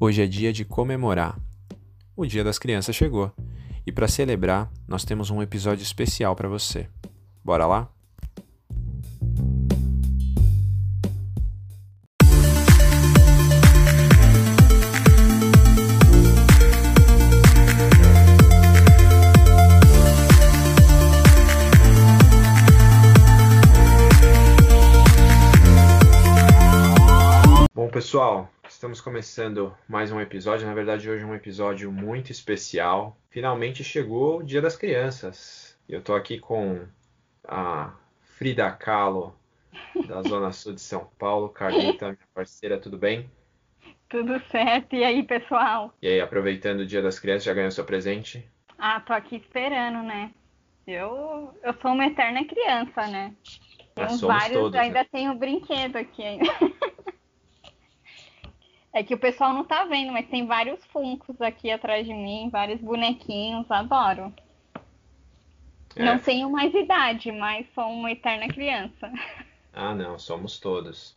Hoje é dia de comemorar. O Dia das Crianças chegou e para celebrar, nós temos um episódio especial para você. Bora lá? Estamos começando mais um episódio. Na verdade, hoje é um episódio muito especial. Finalmente chegou o Dia das Crianças. Eu tô aqui com a Frida Kahlo, da Zona Sul de São Paulo. Carlita, minha parceira, tudo bem? Tudo certo. E aí, pessoal? E aí, aproveitando o Dia das Crianças, já ganhou seu presente? Ah, tô aqui esperando, né? Eu, eu sou uma eterna criança, né? Tenho vários, todos, ainda né? tenho brinquedo aqui ainda. É que o pessoal não tá vendo, mas tem vários funcos aqui atrás de mim, vários bonequinhos, adoro. É. Não tenho mais idade, mas sou uma eterna criança. Ah, não, somos todos.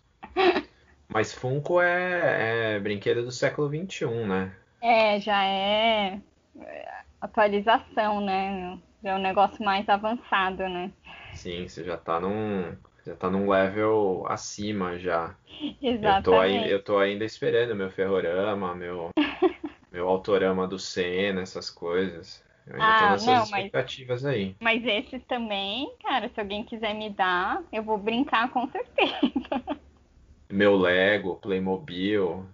Mas Funko é, é brinquedo do século XXI, né? É, já é é, atualização, né? Já é um negócio mais avançado, né? Sim, você já tá num, já tá num level acima já. Eu tô Exatamente. ainda, eu tô ainda esperando meu ferrorama, meu, meu autorama do Senna, essas coisas. Eu ainda tô Ah, nessas não, mas- expectativas aí. Mas esses também, cara, se alguém quiser me dar, eu vou brincar com certeza. Meu Lego, Playmobil.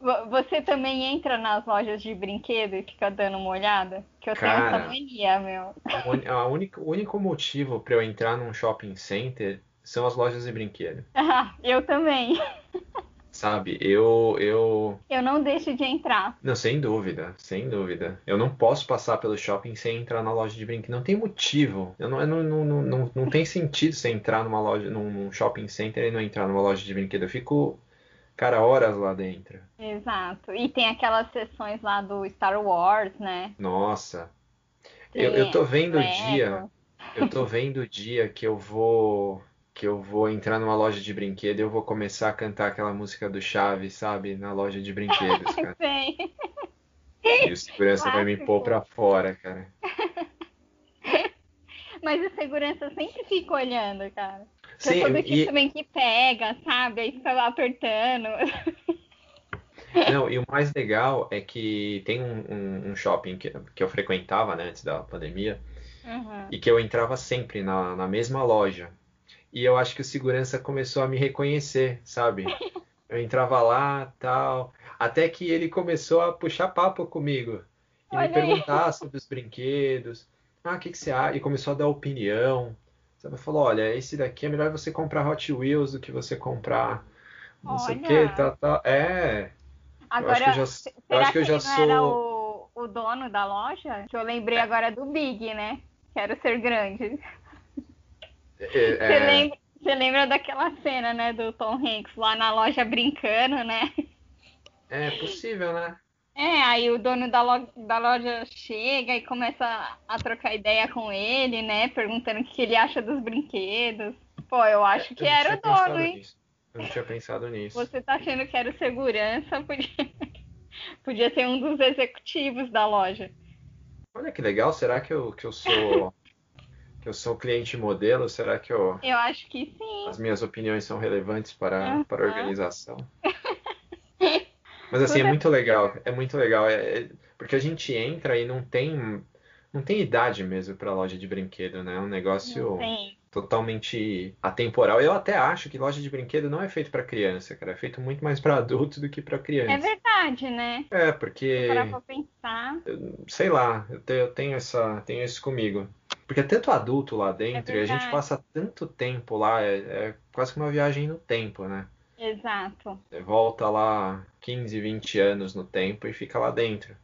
Vo- Você também entra nas lojas de brinquedo e fica dando uma olhada? Que eu tenho essa Cara. mania, meu. A única, o único motivo pra eu entrar num shopping center são as lojas de brinquedo. Ah, eu também. Sabe? Eu, eu. Eu não deixo de entrar. Não, sem dúvida, sem dúvida. Eu não posso passar pelo shopping sem entrar na loja de brinquedo. Não tem motivo. Eu não, eu não, não, não, não, não tem sentido você entrar numa loja, num shopping center e não entrar numa loja de brinquedo. Eu fico, cara, horas lá dentro. Exato. E tem aquelas sessões lá do Star Wars, né? Nossa. Eu, eu tô vendo o dia, eu tô vendo o dia que eu vou, que eu vou entrar numa loja de brinquedo e eu vou começar a cantar aquela música do Chaves, sabe? Na loja de brinquedos, cara. Sei. E o segurança vai me pôr pra fora, cara. Mas o segurança sempre fica olhando, cara. Sim, sou do tipo e, também que pega, sabe? Aí fica lá apertando. não, e o mais legal é que tem um, um- um shopping que, que eu frequentava, né, antes da pandemia, Uhum. e que eu entrava sempre na, na mesma loja. E eu acho que o segurança começou a me reconhecer, sabe? Eu entrava lá, tal, até que ele começou a puxar papo comigo e me Olha aí. perguntar sobre os brinquedos. Ah, o que que você acha? E começou a dar opinião. Sabe? Falou, olha, esse daqui é melhor você comprar Hot Wheels do que você comprar não sei o que, Olha. tal, tal. É, eu acho que eu Agora, já, eu será acho que eu já não era sou. o, o dono da loja? Que eu lembrei agora do Big, né? Quero ser grande. é, Você é, lembra, você lembra daquela cena, né, do Tom Hanks lá na loja brincando, né? é possível, né? É, aí o dono da, lo- da loja chega e começa a trocar ideia com ele, né? Perguntando o que ele acha dos brinquedos. Pô, eu acho que Eu era o dono, hein? nisso. Eu não tinha pensado nisso. Você tá achando que era o segurança, podia, podia ser um dos executivos da loja. Olha que legal, será que eu, que eu sou que eu sou cliente modelo? Será que eu, Eu acho que sim. as minhas opiniões são relevantes para, Aham. para a organização? Mas assim, é Toda- muito legal, é muito legal, é- é- porque a gente entra e não tem não tem idade mesmo para loja de brinquedo, né? É um negócio totalmente atemporal. Eu até acho que loja de brinquedo não é feito para criança, cara, é feito muito mais para adulto do que para É criança. verdade, né? É, porque Parar pra pensar. sei lá, eu te- eu tenho essa, tenho isso comigo. Porque é tanto adulto lá dentro e a gente passa tanto tempo lá, é, é quase que uma viagem no tempo, né? Exato. Você volta lá 15, 20 anos no tempo e fica lá dentro.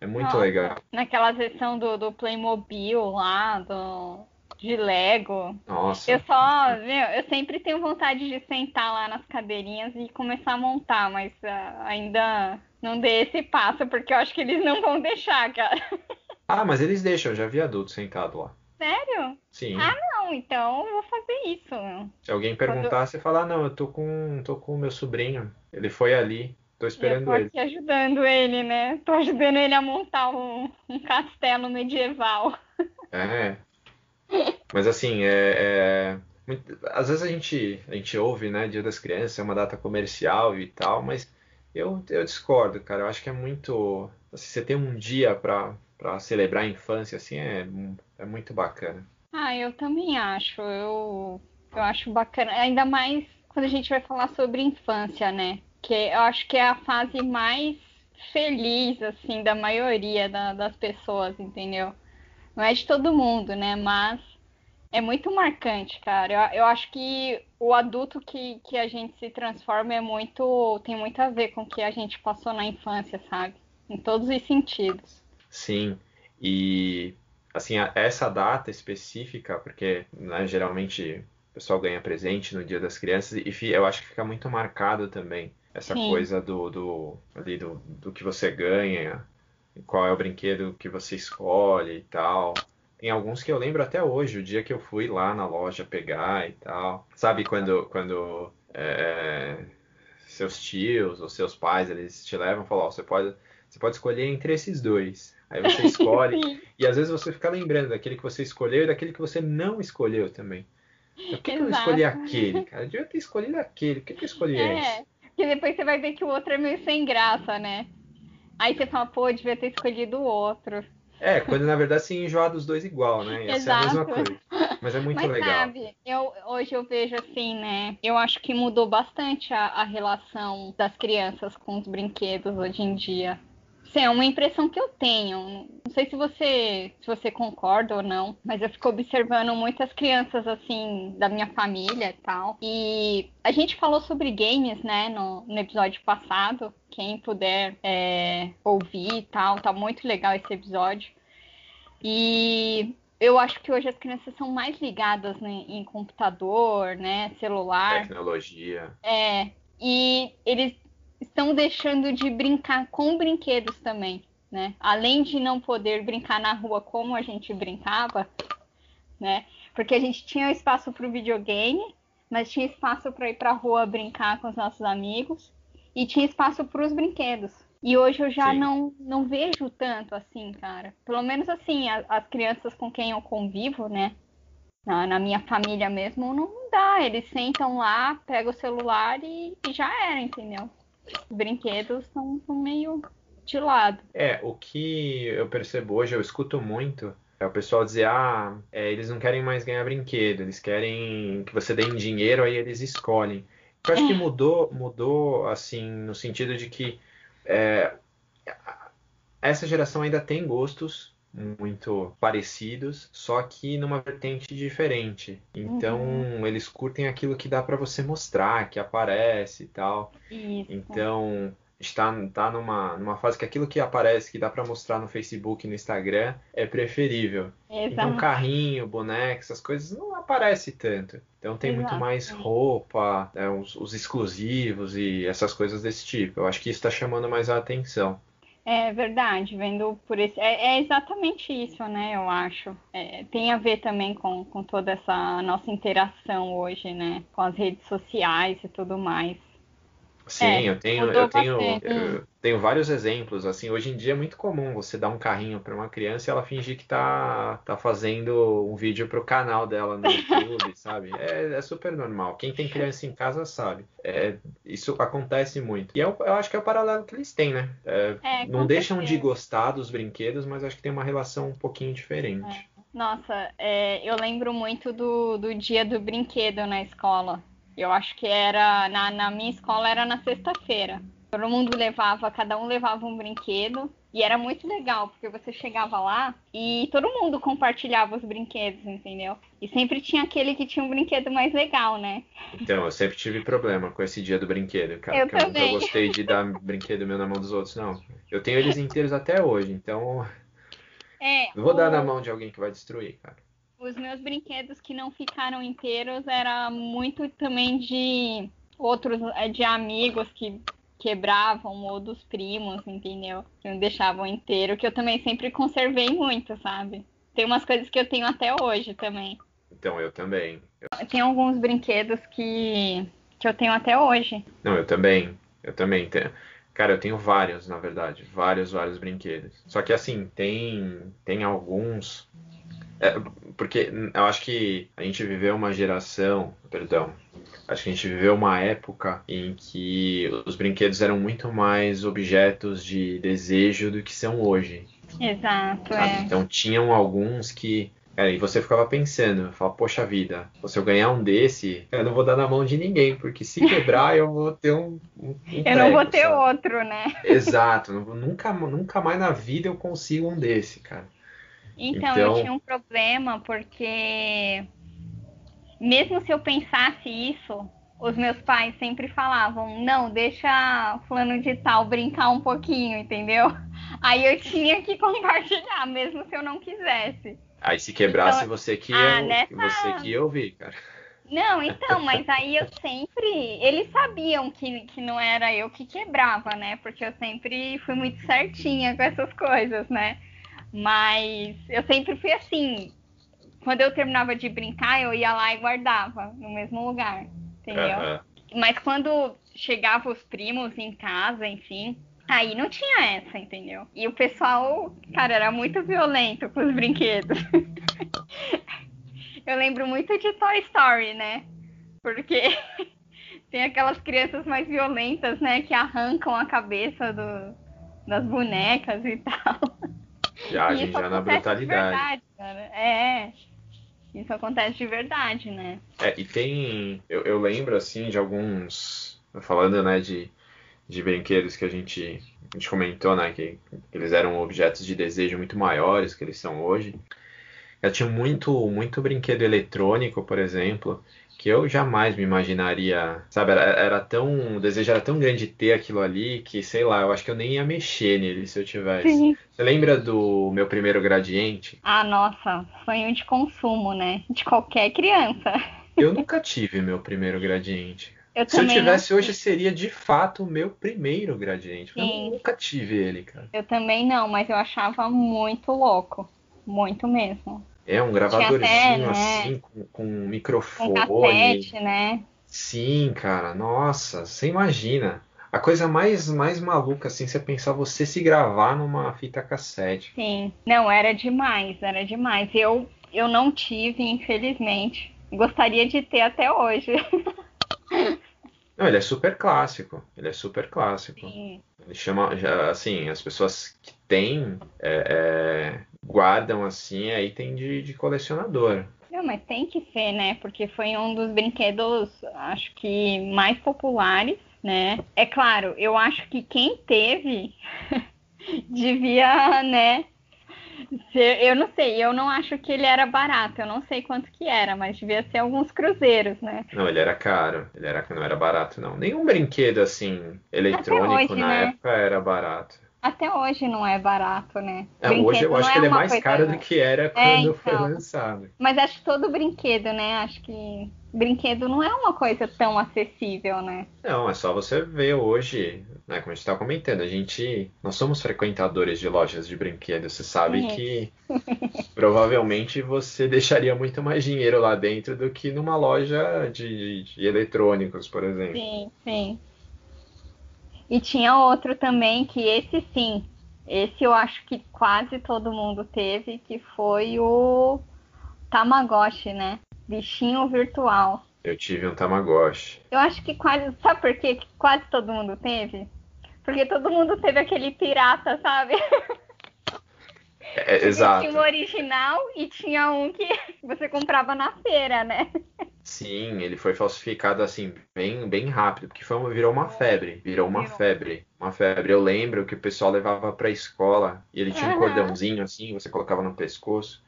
É muito Nossa, legal. Naquela sessão do, do Playmobil lá, do, de Lego. Nossa. Eu só, meu, eu sempre tenho vontade de sentar lá nas cadeirinhas e começar a montar, mas ah, ainda não dei esse passo, porque eu acho que eles não vão deixar, cara. Ah, mas eles deixam, eu já vi adulto sentado lá. Sério? Sim. Ah, não, então eu vou fazer isso. Se alguém perguntar, você fala, ah, não, eu tô com, tô com o meu sobrinho. Ele foi ali. Tô Eu esperando tô ele. aqui ajudando ele, né? Tô ajudando ele a montar um, um castelo medieval. É. Mas assim, é, é- muito- às vezes a gente, a gente ouve, né, Dia das Crianças, é uma data comercial e tal, mas eu, eu discordo, cara. Eu acho que é muito. assim, você tem um dia pra, pra celebrar a infância, assim, é, é muito bacana. Ah, eu também acho. Eu, eu acho bacana. Ainda mais quando a gente vai falar sobre infância, né? Que eu acho que é a fase mais feliz, assim, da maioria da- das pessoas, entendeu? Não é de todo mundo, né? Mas é muito marcante, cara. Eu, eu acho que o adulto que, que a gente se transforma é muito, tem muito a ver com o que a gente passou na infância, sabe? Em todos os sentidos. Sim, e assim, essa data específica, porque né, geralmente o pessoal ganha presente no Dia das Crianças, e eu acho que fica muito marcado também essa Sim. coisa do, do, ali do, do que você ganha, qual é o brinquedo que você escolhe e tal. Tem alguns que eu lembro até hoje, o dia que eu fui lá na loja pegar e tal. Sabe quando, quando é, seus tios ou seus pais eles te levam e falam, ó, você pode, você pode escolher entre esses dois. Aí você escolhe, e às vezes você fica lembrando daquele que você escolheu e daquele que você não escolheu também. Por que que eu Exato. escolhi aquele, cara? Eu devia ter escolhido aquele, por que que eu escolhi esse? É, porque depois você vai ver que o outro é meio sem graça, né? Aí você fala, pô, eu devia ter escolhido o outro. É, quando na verdade se enjoar dos dois igual, né? Ia ser a mesma Exato. coisa. Mas é muito Mas legal. sabe, eu, hoje eu vejo assim, né? Eu acho que mudou bastante a, a relação das crianças com os brinquedos hoje em dia. Isso é uma impressão que eu tenho. Não sei se você, se você concorda ou não, mas eu fico observando muitas crianças assim da minha família e tal. E a gente falou sobre games, né, no, no episódio passado. Quem puder é, ouvir e tal, tá muito legal esse episódio. E eu acho que hoje as crianças são mais ligadas né, em computador, né, celular. Tecnologia. É, e eles estão deixando de brincar com brinquedos também, né? Além de não poder brincar na rua como a gente brincava, né? Porque a gente tinha espaço para o videogame, mas tinha espaço para ir para a rua brincar com os nossos amigos e tinha espaço para os brinquedos. E hoje eu já Sim. não, não vejo tanto assim, cara. Pelo menos assim, a- as crianças com quem eu convivo, né? Na, na minha família mesmo, não dá. Eles sentam lá, pegam o celular e, e já era, entendeu? Os brinquedos estão meio de lado. É, o que eu percebo hoje, eu escuto muito, é o pessoal dizer, ah, é, eles não querem mais ganhar brinquedo, eles querem que você dê dinheiro, aí eles escolhem. Eu acho que mudou, mudou, assim, no sentido de que é, essa geração ainda tem gostos muito parecidos, só que numa vertente diferente. Então, eles curtem aquilo que dá pra você mostrar, que aparece e tal. Isso. Então, está tá numa, numa fase que aquilo que aparece, que dá pra mostrar no Facebook e no Instagram, é preferível. Então, carrinho, boneco, essas coisas não aparece tanto. Então, tem muito mais roupa, né, os, os exclusivos e essas coisas desse tipo. Eu acho que isso está chamando mais a atenção. É verdade, vendo por esse. É, é exatamente isso, né? Eu acho. É, tem a ver também com, com toda essa nossa interação hoje, né? Com as redes sociais e tudo mais. Sim, É, eu tenho, eu tenho, eu tenho vários exemplos. Assim, hoje em dia é muito comum você dar um carrinho para uma criança e ela fingir que tá, tá fazendo um vídeo pro canal dela no YouTube, sabe? É, é super normal. Quem tem criança em casa sabe. É, isso acontece muito. E eu, eu acho que é o paralelo que eles têm, né? É, É, não deixam de certeza. gostar dos brinquedos, mas acho que tem uma relação um pouquinho diferente. Nossa, é, eu lembro muito do, do dia do brinquedo na escola. Eu acho que era na, na minha escola era na sexta-feira. Todo mundo levava, cada um levava um brinquedo E era muito legal, porque você chegava lá e todo mundo compartilhava os brinquedos, entendeu? E sempre tinha aquele que tinha um brinquedo mais legal, né? Então, eu sempre tive problema com esse dia do brinquedo, cara. Eu eu nunca gostei de dar brinquedo meu na mão dos outros, não. Eu tenho eles inteiros até hoje, então É, não vou dar o- na mão de alguém que vai destruir, cara. Os meus brinquedos que não ficaram inteiros era muito também de outros, é, de amigos que quebravam ou dos primos, entendeu? Que não deixavam inteiro, que eu também sempre conservei muito, sabe? Tem umas coisas que eu tenho até hoje também. Então, eu também. Tem alguns brinquedos que, que eu tenho até hoje. Não, eu também. Eu também tenho. Cara, eu tenho vários, na verdade. Vários, vários brinquedos. Só que assim, tem, tem alguns. É, porque eu acho que a gente viveu uma geração. Perdão. Acho que a gente viveu uma época em que os brinquedos eram muito mais objetos de desejo do que são hoje. Exato, é. Então tinham alguns que. É, e você ficava pensando, fala, poxa vida, se eu ganhar um desse, eu não vou dar na mão de ninguém, porque se quebrar eu vou ter um. um, um Eu não vou prego, ter sabe? outro, né? Exato, nunca, nunca mais na vida eu consigo um desse, cara. Então, eu Então- tinha um problema porque mesmo se eu pensasse isso, os meus pais sempre falavam, não, deixa fulano de tal brincar um pouquinho, entendeu? Aí eu tinha que compartilhar, mesmo se eu não quisesse. Aí se quebrasse Então, você que ah, ia, nessa- você que ia ouvir, cara. Não, então, mas aí eu sempre. Eles sabiam que, que não era eu que quebrava, né? Porque eu sempre fui muito certinha com essas coisas, né? Mas eu sempre fui assim. Quando eu terminava de brincar, eu ia lá e guardava no mesmo lugar, entendeu? Mas quando chegava os primos em casa, enfim, aí não tinha essa, entendeu? E o pessoal, cara, era muito violento com os brinquedos. Eu lembro muito de Toy Story, né? Porque tem aquelas crianças mais violentas, né? Que arrancam a cabeça do- das bonecas e tal. Já, a gente isso já na brutalidade. verdade, cara. É. Isso acontece de verdade, né? É, e tem. Eu, eu lembro, assim, de alguns. Falando, né, de, de brinquedos que a gente, a gente comentou, né, que eles eram objetos de desejo muito maiores que eles são hoje. Eu tinha muito, muito brinquedo eletrônico, por exemplo, que eu jamais me imaginaria. Sabe, era, era tão. O desejo era tão grande ter aquilo ali que, sei lá, eu acho que eu nem ia mexer nele se eu tivesse. Sim. Você lembra do meu primeiro gradiente? Ah, nossa, sonho de consumo, né? De qualquer criança. Eu nunca tive meu primeiro gradiente. Eu Se eu tivesse não hoje, seria de fato o meu primeiro gradiente. Eu Sim. nunca tive ele, cara. Eu também não, mas eu achava muito louco. Muito mesmo. É um até, gravadorzinho né? assim, com, com Com microfone. cassete, né? Sim, cara, nossa, você imagina. A coisa mais, mais maluca, assim, você pensar você se gravar numa fita cassete. Sim. Não, era demais, era demais. Eu, eu não tive, infelizmente. Gostaria de ter até hoje. Não, ele é super clássico. Ele é super clássico. Sim. Ele chama, assim, as pessoas que têm, é, é, guardam assim, aí tem de, de colecionador. Não, mas tem que ser, né? Porque foi um dos brinquedos, acho que mais populares, né? É claro, eu acho que quem teve devia, né? eu não sei, eu não acho que ele era barato, eu não sei quanto que era, mas devia ser alguns cruzeiros, né? Não, ele era caro. Ele era, não era barato, não. Nenhum brinquedo assim eletrônico hoje, na né? época era barato. Até hoje não é barato, né? É, hoje eu acho não que ele é mais caro do que era É, quando foi então. lançado. Mas acho que todo brinquedo, né? Acho que brinquedo não é uma coisa tão acessível, né? Não, é só você ver hoje, né, como a gente está comentando, a gente, nós somos frequentadores de lojas de brinquedos, você sabe Sim. que provavelmente você deixaria muito mais dinheiro lá dentro do que numa loja de, de eletrônicos, por exemplo. Sim, sim. E tinha outro também que esse sim, esse eu acho que quase todo mundo teve, que foi o Tamagotchi, né? Bichinho virtual. Eu tive um Tamagotchi. Eu acho que quase, sabe por quê que quase todo mundo teve? Porque todo mundo teve aquele pirata, sabe? É, exato. Tinha um original e tinha um que você comprava na feira, né? Sim, ele foi falsificado assim, bem, bem rápido, porque foi uma, virou uma febre, virou uma febre, uma febre. Eu lembro que o pessoal levava pra escola e ele tinha um cordãozinho assim, você colocava no pescoço,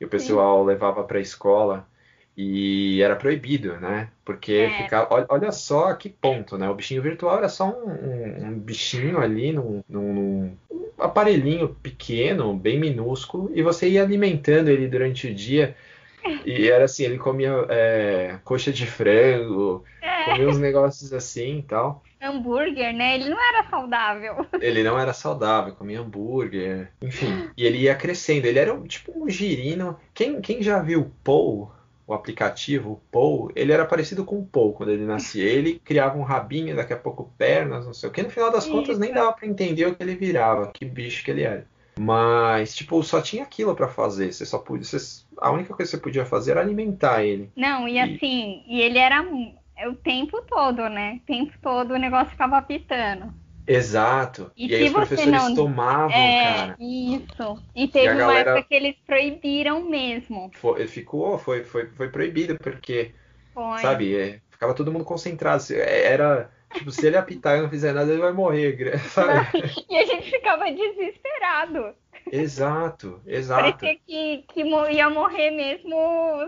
e o pessoal levava pra escola e era proibido, né? Porque É. ficava, olha, olha só que ponto, né? O bichinho virtual era só um, um- um bichinho ali num, num- num aparelhinho pequeno, bem minúsculo, e você ia alimentando ele durante o dia. E era assim, ele comia é, coxa de frango, É, comia uns negócios assim e tal. hambúrguer, né? Ele não era saudável. Ele não era saudável, comia hambúrguer, enfim. E ele ia crescendo. Ele era um- tipo um girino. Quem, quem já viu o Paul, o aplicativo, o Paul, ele era parecido com o Paul quando ele nascia. Ele criava um rabinho, daqui a pouco pernas, não sei o que. No final das contas, nem Isso. dava pra entender o que ele virava, que bicho que ele era. Mas, tipo, só tinha aquilo pra fazer. Você só podia, você- a única coisa que você podia fazer era alimentar ele. Não, e E- assim, e ele era mu- o tempo todo, né? O tempo todo o negócio ficava apitando. Exato. E E aí os professores não- tomavam, É, cara. isso. E teve a uma galera- época que eles proibiram mesmo. Foi- ficou, foi, foi, foi proibido, porque, Foi. sabe, é, ficava todo mundo concentrado. É, Era, tipo, se ele apitar e não fizer nada, ele vai morrer, sabe? E a gente ficava desesperado. Exato, exato. Parecia que, que ia morrer mesmo,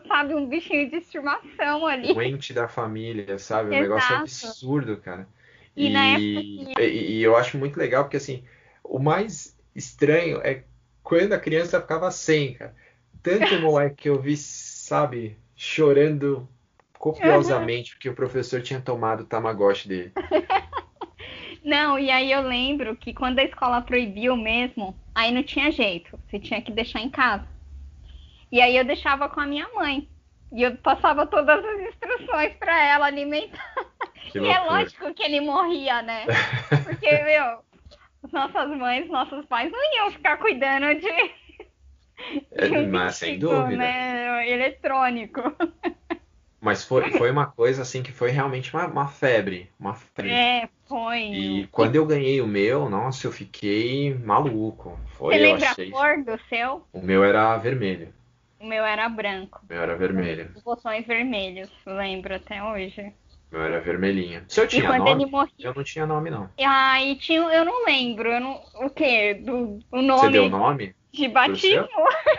sabe, um bichinho de estimação ali. O ente da família, sabe? Um negócio Exato. absurdo, cara. E na E, e- e eu acho muito legal, porque assim, o mais estranho é quando a criança ficava sem, cara. Tanto moleque que eu vi, sabe, chorando copiosamente porque o professor tinha tomado o Tamagotchi dele. Não, e aí eu lembro que quando a escola proibiu mesmo, aí não tinha jeito, você tinha que deixar em casa. E aí eu deixava com a minha mãe. E eu passava todas as instruções pra ela alimentar. Que E é lógico que ele morria, né? Porque, meu, nossas mães, nossos pais não iam ficar cuidando de, É, de um mas sem dúvida. né, eletrônico. Mas foi, foi uma coisa assim que foi realmente uma, uma febre. Uma febre. É, foi. E quando eu ganhei o meu, nossa, eu fiquei maluco. Foi, Você lembra achei. a cor do seu? O meu era vermelho. O meu era branco. O meu era vermelho. Os botões vermelhos, lembro até hoje. O meu era vermelhinho. Se eu E tinha quando nome, ele morria. eu não tinha nome, não. Ah, e tinha, eu não lembro, eu não, o quê? Do, o Você nome deu nome? de batismo?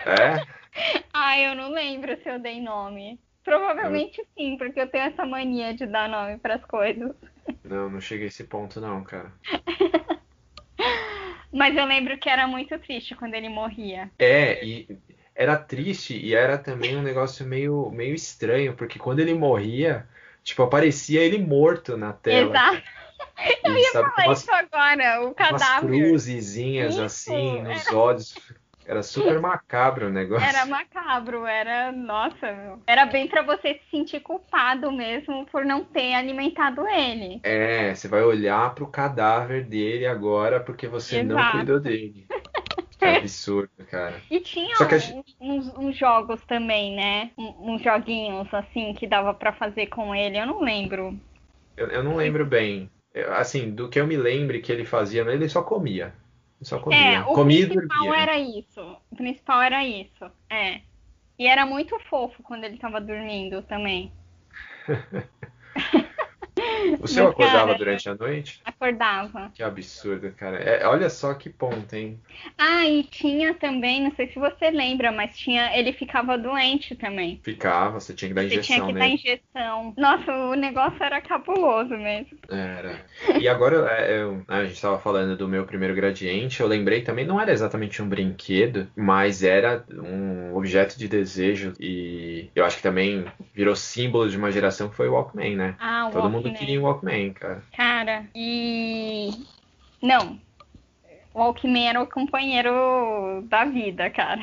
É? Ah, eu não lembro se eu dei nome. Provavelmente sim, porque eu tenho essa mania de dar nome pras coisas. Não, não cheguei a esse ponto, não, cara. Mas eu lembro que era muito triste quando ele morria. É, e era triste e era também um negócio meio, meio estranho, porque quando ele morria, tipo, aparecia ele morto na tela. Exato. E, sabe, com Fala umas, isso agora, o umas cadáver. cruzezinhas Isso, assim nos olhos. Era super macabro o negócio. Era macabro, era, nossa, meu. Era bem pra você se sentir culpado mesmo por não ter alimentado ele. É, você vai olhar pro cadáver dele agora porque você não Exato. cuidou dele. Absurdo, cara. E tinha gente- uns- uns jogos também, né? Um- Uns joguinhos assim que dava pra fazer com ele. Eu não lembro. Eu, eu não lembro bem. Eu- Assim, do que eu me lembre que ele fazia, ele só comia. Só comia. É, o comia e principal dormia. era isso. O principal era isso. É. E era muito fofo quando ele tava dormindo também. O Mas, acordava cara, durante a noite? Acordava. Que absurdo, cara. É, olha só que ponto, hein? Ah, e tinha também, não sei se você lembra, mas tinha, ele ficava doente também. Ficava, você tinha que dar Você tinha injeção que dar nele. injeção. Nossa, o negócio era cabuloso mesmo. Era. E agora, é, eu- a gente estava falando do meu primeiro gradiente, eu lembrei também, não era exatamente um brinquedo, mas era um objeto de desejo e eu acho que também virou símbolo de uma geração que foi o Walkman, né? Ah, o Todo mundo Walkman. queria um Walkman, cara. Cara, e. Não. O Walkman era o companheiro da vida, cara.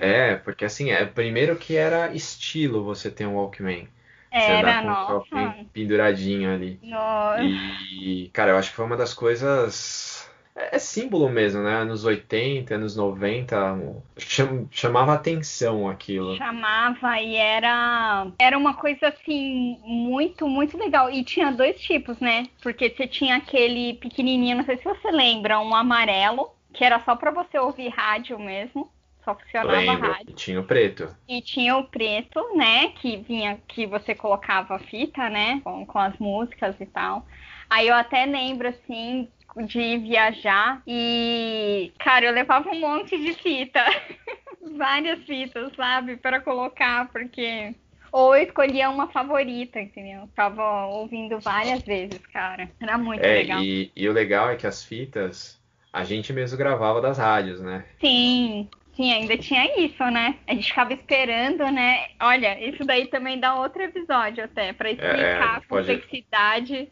É, porque assim, é primeiro que era estilo você ter um Walkman. Era, o nossa. Penduradinho ali. Nossa. E, cara, eu acho que foi uma das coisas. É é símbolo mesmo, né? Anos 80, anos 90, um- cham- chamava atenção aquilo. Chamava e era era uma coisa assim muito muito legal e tinha dois tipos né porque você tinha aquele pequenininho não sei se você lembra um amarelo que era só pra você ouvir rádio mesmo só funcionava Lembro. rádio. E tinha o preto. E tinha o preto, né? Que vinha, que você colocava a fita, né? Com, com as músicas e tal. Aí eu até lembro, assim, de viajar e, cara, eu levava um monte de fita. Várias fitas, sabe? Para colocar, porque. Ou eu escolhia uma favorita, entendeu? Tava ouvindo várias vezes, cara. Era muito É, legal. e, e o legal é que as fitas a gente mesmo gravava das rádios, né? Sim, sim, ainda tinha isso, né? A gente ficava esperando, né? Olha, isso daí também dá outro episódio até, pra explicar É, a gente pode- complexidade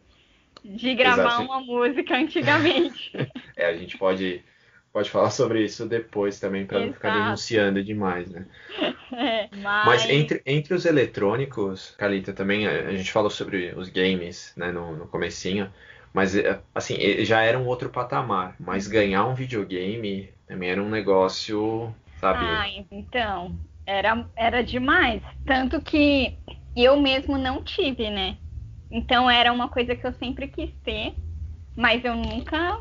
de gravar Exato. uma música antigamente. É, a gente pode, pode falar sobre isso depois também, para não ficar denunciando demais, né? É, mas, Mas entre, entre os eletrônicos, Calita, também a, gente falou sobre os games, né, no, no comecinho, mas é, assim, já era um outro patamar, mas ganhar um videogame também era um negócio, sabe? Ah, então, era, era demais. Tanto que eu mesmo não tive, né? Então era uma coisa que eu sempre quis ter, mas eu nunca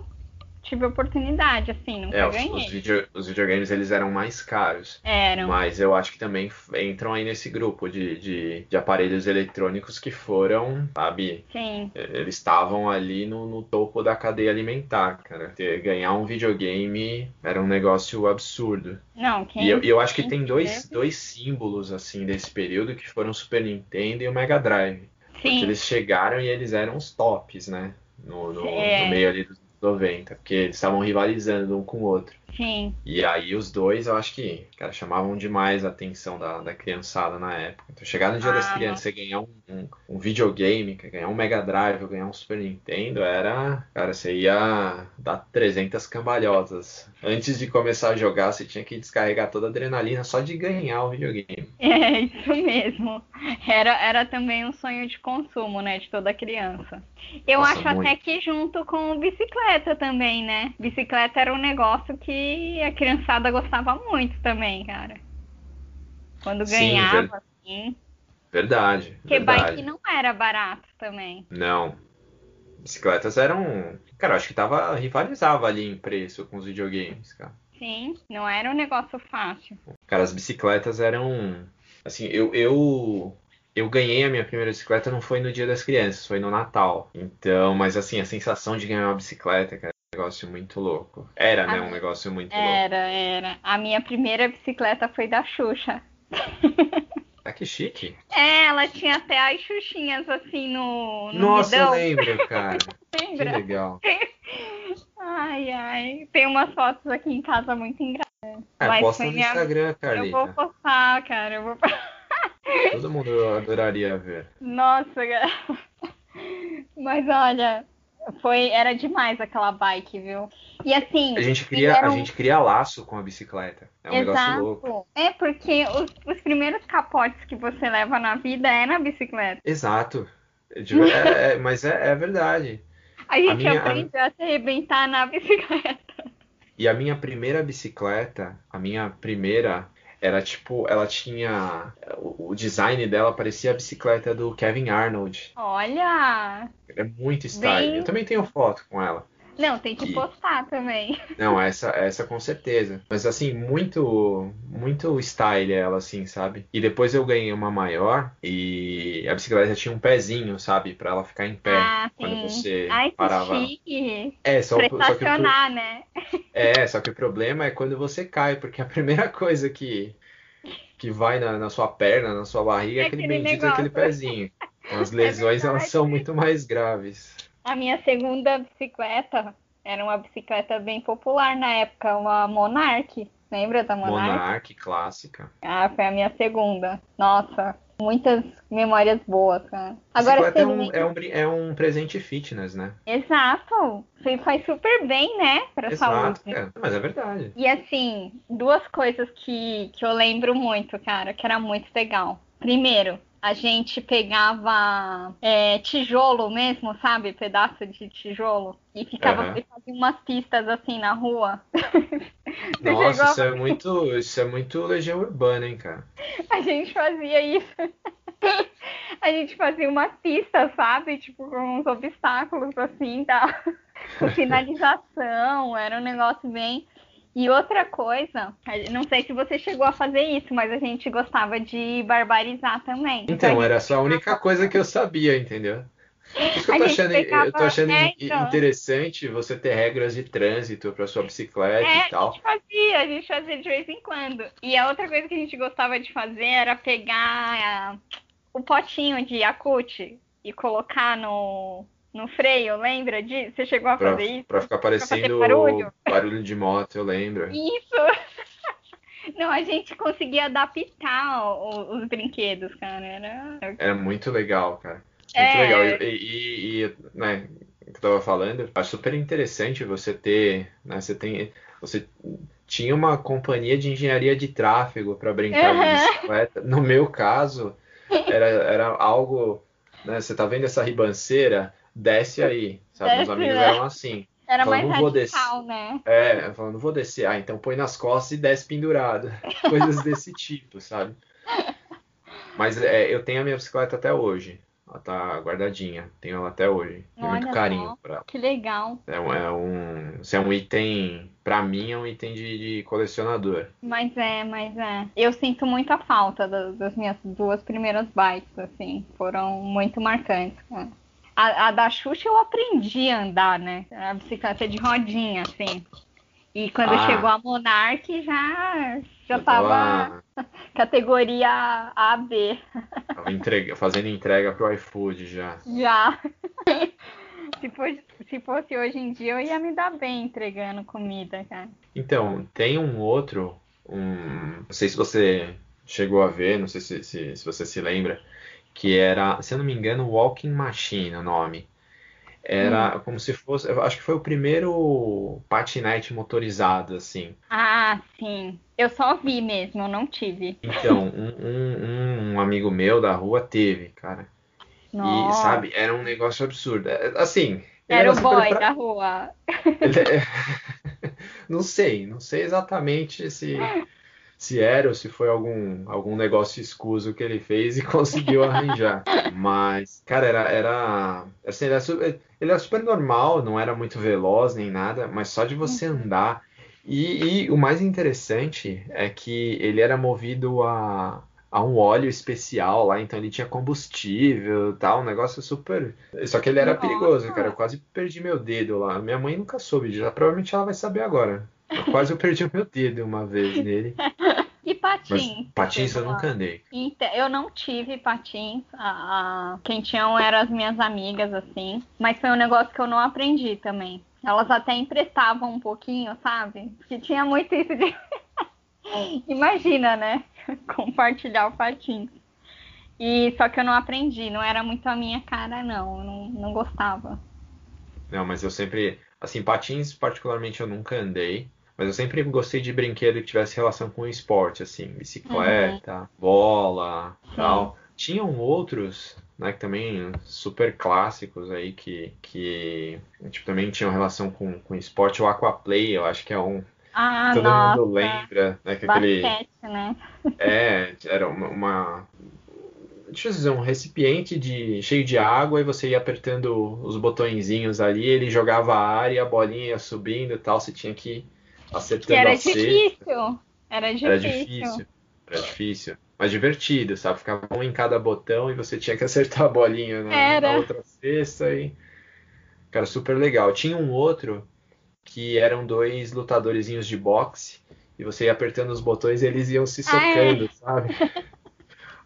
tive oportunidade, assim, nunca É, os, ganhei. os, video- os videogames eles eram mais caros. Eram. Mas eu acho que também entram aí nesse grupo de, de, de aparelhos eletrônicos que foram, sabe, Sim, eles estavam ali no, no topo da cadeia alimentar, cara. Ter- ganhar um videogame era um negócio absurdo. não, quem E eu, eu acho que tem dois, dois símbolos, assim, desse período que foram o Super Nintendo e o Mega Drive. Porque Sim, eles chegaram e eles eram os tops, né? No, no, É. no meio ali dos 90, porque eles estavam rivalizando um com o outro. sim, E aí os dois, eu acho que, cara, chamavam demais a atenção da, da criançada na época. Então chegar no Dia das Ah, Crianças e ganhar um, um, um videogame, ganhar um Mega Drive ganhar um Super Nintendo, era, cara, você ia dar 300 cambalhotas. Antes de começar a jogar, você tinha que descarregar toda a adrenalina só de ganhar o videogame. é isso mesmo. Era, era também um sonho de consumo, né, de toda criança. Eu Nossa, acho até muito. que junto com bicicleta também, né? Bicicleta era um negócio que a criançada gostava muito também, cara. Quando Sim, ganhava, ver- assim. Verdade, Porque verdade. bike não era barato também. Não. Bicicletas eram. Cara, acho que tava. rivalizava ali em preço com os videogames, cara. Sim, não era um negócio fácil. Cara, as bicicletas eram. Assim, eu, eu, eu ganhei a minha primeira bicicleta não foi no Dia das Crianças, foi no Natal. Então, mas assim, a sensação de ganhar uma bicicleta, cara, é um negócio muito louco. Era, né? Ah, Um negócio muito louco. Era, era. A minha primeira bicicleta foi da Xuxa. Ah, que chique. É, ela tinha até as xuxinhas assim no, no Nossa, eu guidão. lembro, cara. Que Lembra? legal. Ai, ai. Tem umas fotos aqui em casa muito engraçadas. É, Mas posta no minha- Instagram, Eu vou Carlita. postar, cara. Eu vou... Todo mundo adoraria ver. Nossa, cara. Mas olha, foi, era demais aquela bike, viu? E assim. A gente cria, a fizeram- gente cria laço com a bicicleta. É um negócio louco. Exato. É porque os, os primeiros capotes que você leva na vida é na bicicleta. Exato. É- é- mas é, é verdade. A gente minha- a- aprendeu a se arrebentar na bicicleta. E a minha primeira bicicleta, a minha primeira, era tipo, ela tinha. O, o design dela parecia a bicicleta do Kevin Arnold. Olha! É muito style. Bem- Eu também tenho foto com ela. Não, tem que E- postar também. Não, essa, essa com certeza. Mas assim, muito, muito style ela, assim, sabe? E depois eu ganhei uma maior e a bicicleta tinha um pezinho, sabe? Pra ela ficar em pé ah, quando você Ai, que parava. chique. É, só, só que o, né? É, só que o problema é quando você cai, porque a primeira coisa que, que vai na, na sua perna, na sua barriga, é É aquele aquele bendito negócio. daquele pezinho. Então, as lesões, elas verdade. são muito mais graves. A minha segunda bicicleta era uma bicicleta bem popular na época, uma Monarch. Lembra da Monarch? Monarch, clássica. Ah, foi a minha segunda. Nossa, muitas memórias boas, cara. Agora Bicicleta você é um, é, um, é um presente fitness, né? Exato. Você faz super bem, né? Pra Exato, saúde. é, mas é verdade. E assim, duas coisas que, que eu lembro muito, cara, que era muito legal. Primeiro, a gente pegava é, tijolo mesmo, sabe? Pedaço de tijolo. E ficava e fazia umas pistas assim na rua. Nossa, a- isso é muito, isso é muito Legião Urbana, hein, cara? A gente fazia isso. A gente fazia uma pista, sabe? Tipo, com uns obstáculos assim, tá? Com finalização. Era um negócio bem. E outra coisa, não sei se você chegou a fazer isso, mas a gente gostava de barbarizar também. Então, era só a única coisa que eu sabia, entendeu? Isso que eu tô achando, pegava... eu tô achando é, então. interessante você ter regras de trânsito para sua bicicleta é, e tal. A gente fazia, a gente fazia de vez em quando. E a outra coisa que a gente gostava de fazer era pegar o potinho de Yakut e colocar no, no freio, lembra disso? Você chegou a fazer pra, isso? Pra ficar parecendo barulho? barulho de moto, eu lembro. Isso! Não, a gente conseguia adaptar os, os brinquedos, cara. Era... Era muito legal, cara. Muito é... legal. E, e, e né, o que eu tava falando, acho super interessante você ter, né, você tem, você tinha uma companhia de engenharia de tráfego para brincar uhum. de bicicleta. No meu caso, era, era algo, né, você tá vendo essa ribanceira? Desce aí, sabe? Desce, Os amigos né? eram assim. Era falando, mais radical, né? É, falando, não vou descer. Ah, então põe nas costas e desce pendurado. Coisas desse tipo, sabe? Mas é, eu tenho a minha bicicleta até hoje. Ela tá guardadinha. Tenho ela até hoje. Tenho muito carinho só. pra ela. Que legal. É, um, é um. Se é um item. Pra mim é um item de, de, colecionador. Mas é, mas é. Eu sinto muita falta das, das minhas duas primeiras bikes, assim. Foram muito marcantes, cara. A, a, da Xuxa eu aprendi a andar, né? A bicicleta de rodinha, assim. E quando ah. chegou a Monarch já, já tava categoria A, B. Tava entrega, fazendo entrega pro iFood já. Já. se, fosse, se fosse hoje em dia, eu ia me dar bem entregando comida, cara. Então, tem um outro, um, não sei se você chegou a ver, não sei se, se, se você se lembra, que era, se eu não me engano, Walking Machine o nome. Era hum. como se fosse, eu acho que foi o primeiro patinete motorizado, assim. Ah, sim. Eu só vi mesmo, não tive. Então, um, um, um amigo meu da rua teve, cara. Nossa. E, sabe, era um negócio absurdo. É, assim. Era, era o boy pra... da rua. É, não sei, não sei exatamente se se era ou se foi algum, algum negócio escuso que ele fez e conseguiu arranjar. Mas, cara, era. era assim, ele, era super, ele era super normal, não era muito veloz nem nada, mas só de você uhum. andar. E, e o mais interessante é que ele era movido a, a um óleo especial lá, então ele tinha combustível e tal, um negócio super. Só que ele era Nossa. perigoso, cara. Eu quase perdi meu dedo lá. Minha mãe nunca soube, já provavelmente ela vai saber agora. Quase eu perdi o meu dedo uma vez nele. E patins? Mas patins eu nunca andei. Eu não tive patins. Quem tinham eram as minhas amigas, assim. Mas foi um negócio que eu não aprendi também. Elas até emprestavam um pouquinho, sabe? Porque tinha muito isso de. Imagina, né? Compartilhar o patins. E só que eu não aprendi, não era muito a minha cara, não. Eu não, não gostava. Não, mas eu sempre. Assim, patins, particularmente, eu nunca andei. Mas eu sempre gostei de brinquedo que tivesse relação com o esporte, assim, bicicleta, uhum. bola, Sim. tal. Tinham outros, né, que também super clássicos aí que, que tipo, também tinham relação com, com esporte. O Aquaplay, eu acho que é um ah, todo nossa. mundo lembra, né, que Basquete, aquele né? É, era uma, uma deixa eu dizer, um recipiente de, cheio de água e você ia apertando os botõezinhos ali, ele jogava ar e a bolinha ia subindo e tal, você tinha que acertando que era a difícil. Era difícil. Era difícil. Era difícil. Mas divertido, sabe? Ficava um em cada botão e você tinha que acertar a bolinha na, na outra cesta e. Cara, super legal. Tinha um outro que eram dois lutadorzinhos de boxe e você ia apertando os botões e eles iam se socando, sabe?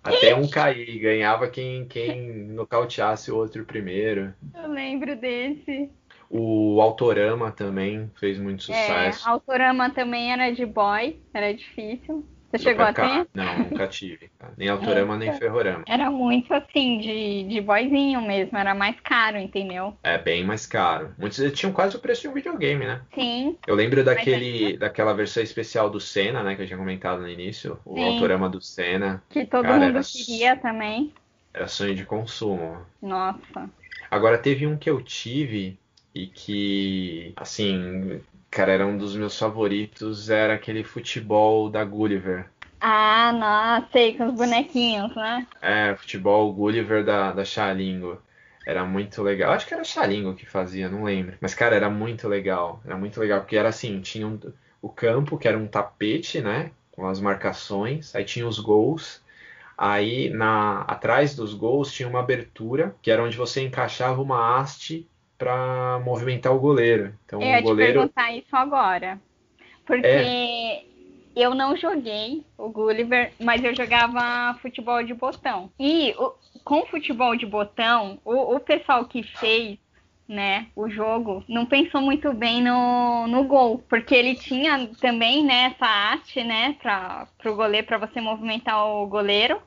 Até um cair, ganhava quem, quem nocauteasse o outro primeiro. Eu lembro desse. O Autorama também fez muito é, sucesso. É, Autorama também era de boy, era difícil. Você chegou a ter? Não, nunca tive. Nem Autorama, nem Ferrorama. Era muito assim, de, de boyzinho mesmo, era mais caro, entendeu? É, bem mais caro. Muitos tinham quase o preço de um videogame, né? Sim. Eu lembro daquele, daquela versão especial do Senna, né, que eu tinha comentado no início. O Sim. Autorama do Senna. Que todo Cara, mundo era... queria também. Era sonho de consumo. Nossa. Agora, teve um que eu tive e que, assim, cara, era um dos meus favoritos, era aquele futebol da Gulliver. Ah, nossa, sei, com os bonequinhos, né? É, futebol Gulliver da, da Xalingo. Era muito legal. Acho que era Xalingo que fazia, não lembro. Mas, cara, era muito legal. Era muito legal, porque era assim, tinha um, o campo, que era um tapete, né? Com as marcações. Aí tinha os gols. Aí na atrás dos gols tinha uma abertura, que era onde você encaixava uma haste para movimentar o goleiro. Então Eu ia o goleiro te perguntar isso agora. Porque É. eu não joguei o Gulliver, mas eu jogava futebol de botão. E o- com futebol de botão, o, o pessoal que fez né, o jogo não pensou muito bem no, no gol, porque ele tinha também né, essa haste né, para o goleiro, para você movimentar o goleiro.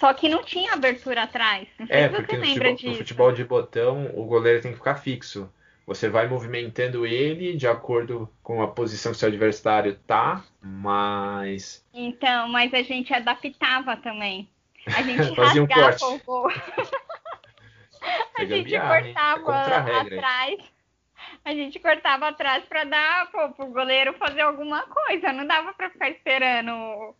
Só que não tinha abertura atrás. Não sei É, se você porque no futebol, no futebol de botão o goleiro tem que ficar fixo. Você vai movimentando ele de acordo com a posição que seu adversário tá, mas Então, mas a gente adaptava também. A gente Fazia um rasgava corte. o gol. A É gente gambiarra, hein? É cortava hein? atrás. A gente cortava atrás para dar pô, pro goleiro fazer alguma coisa. Não dava para ficar esperando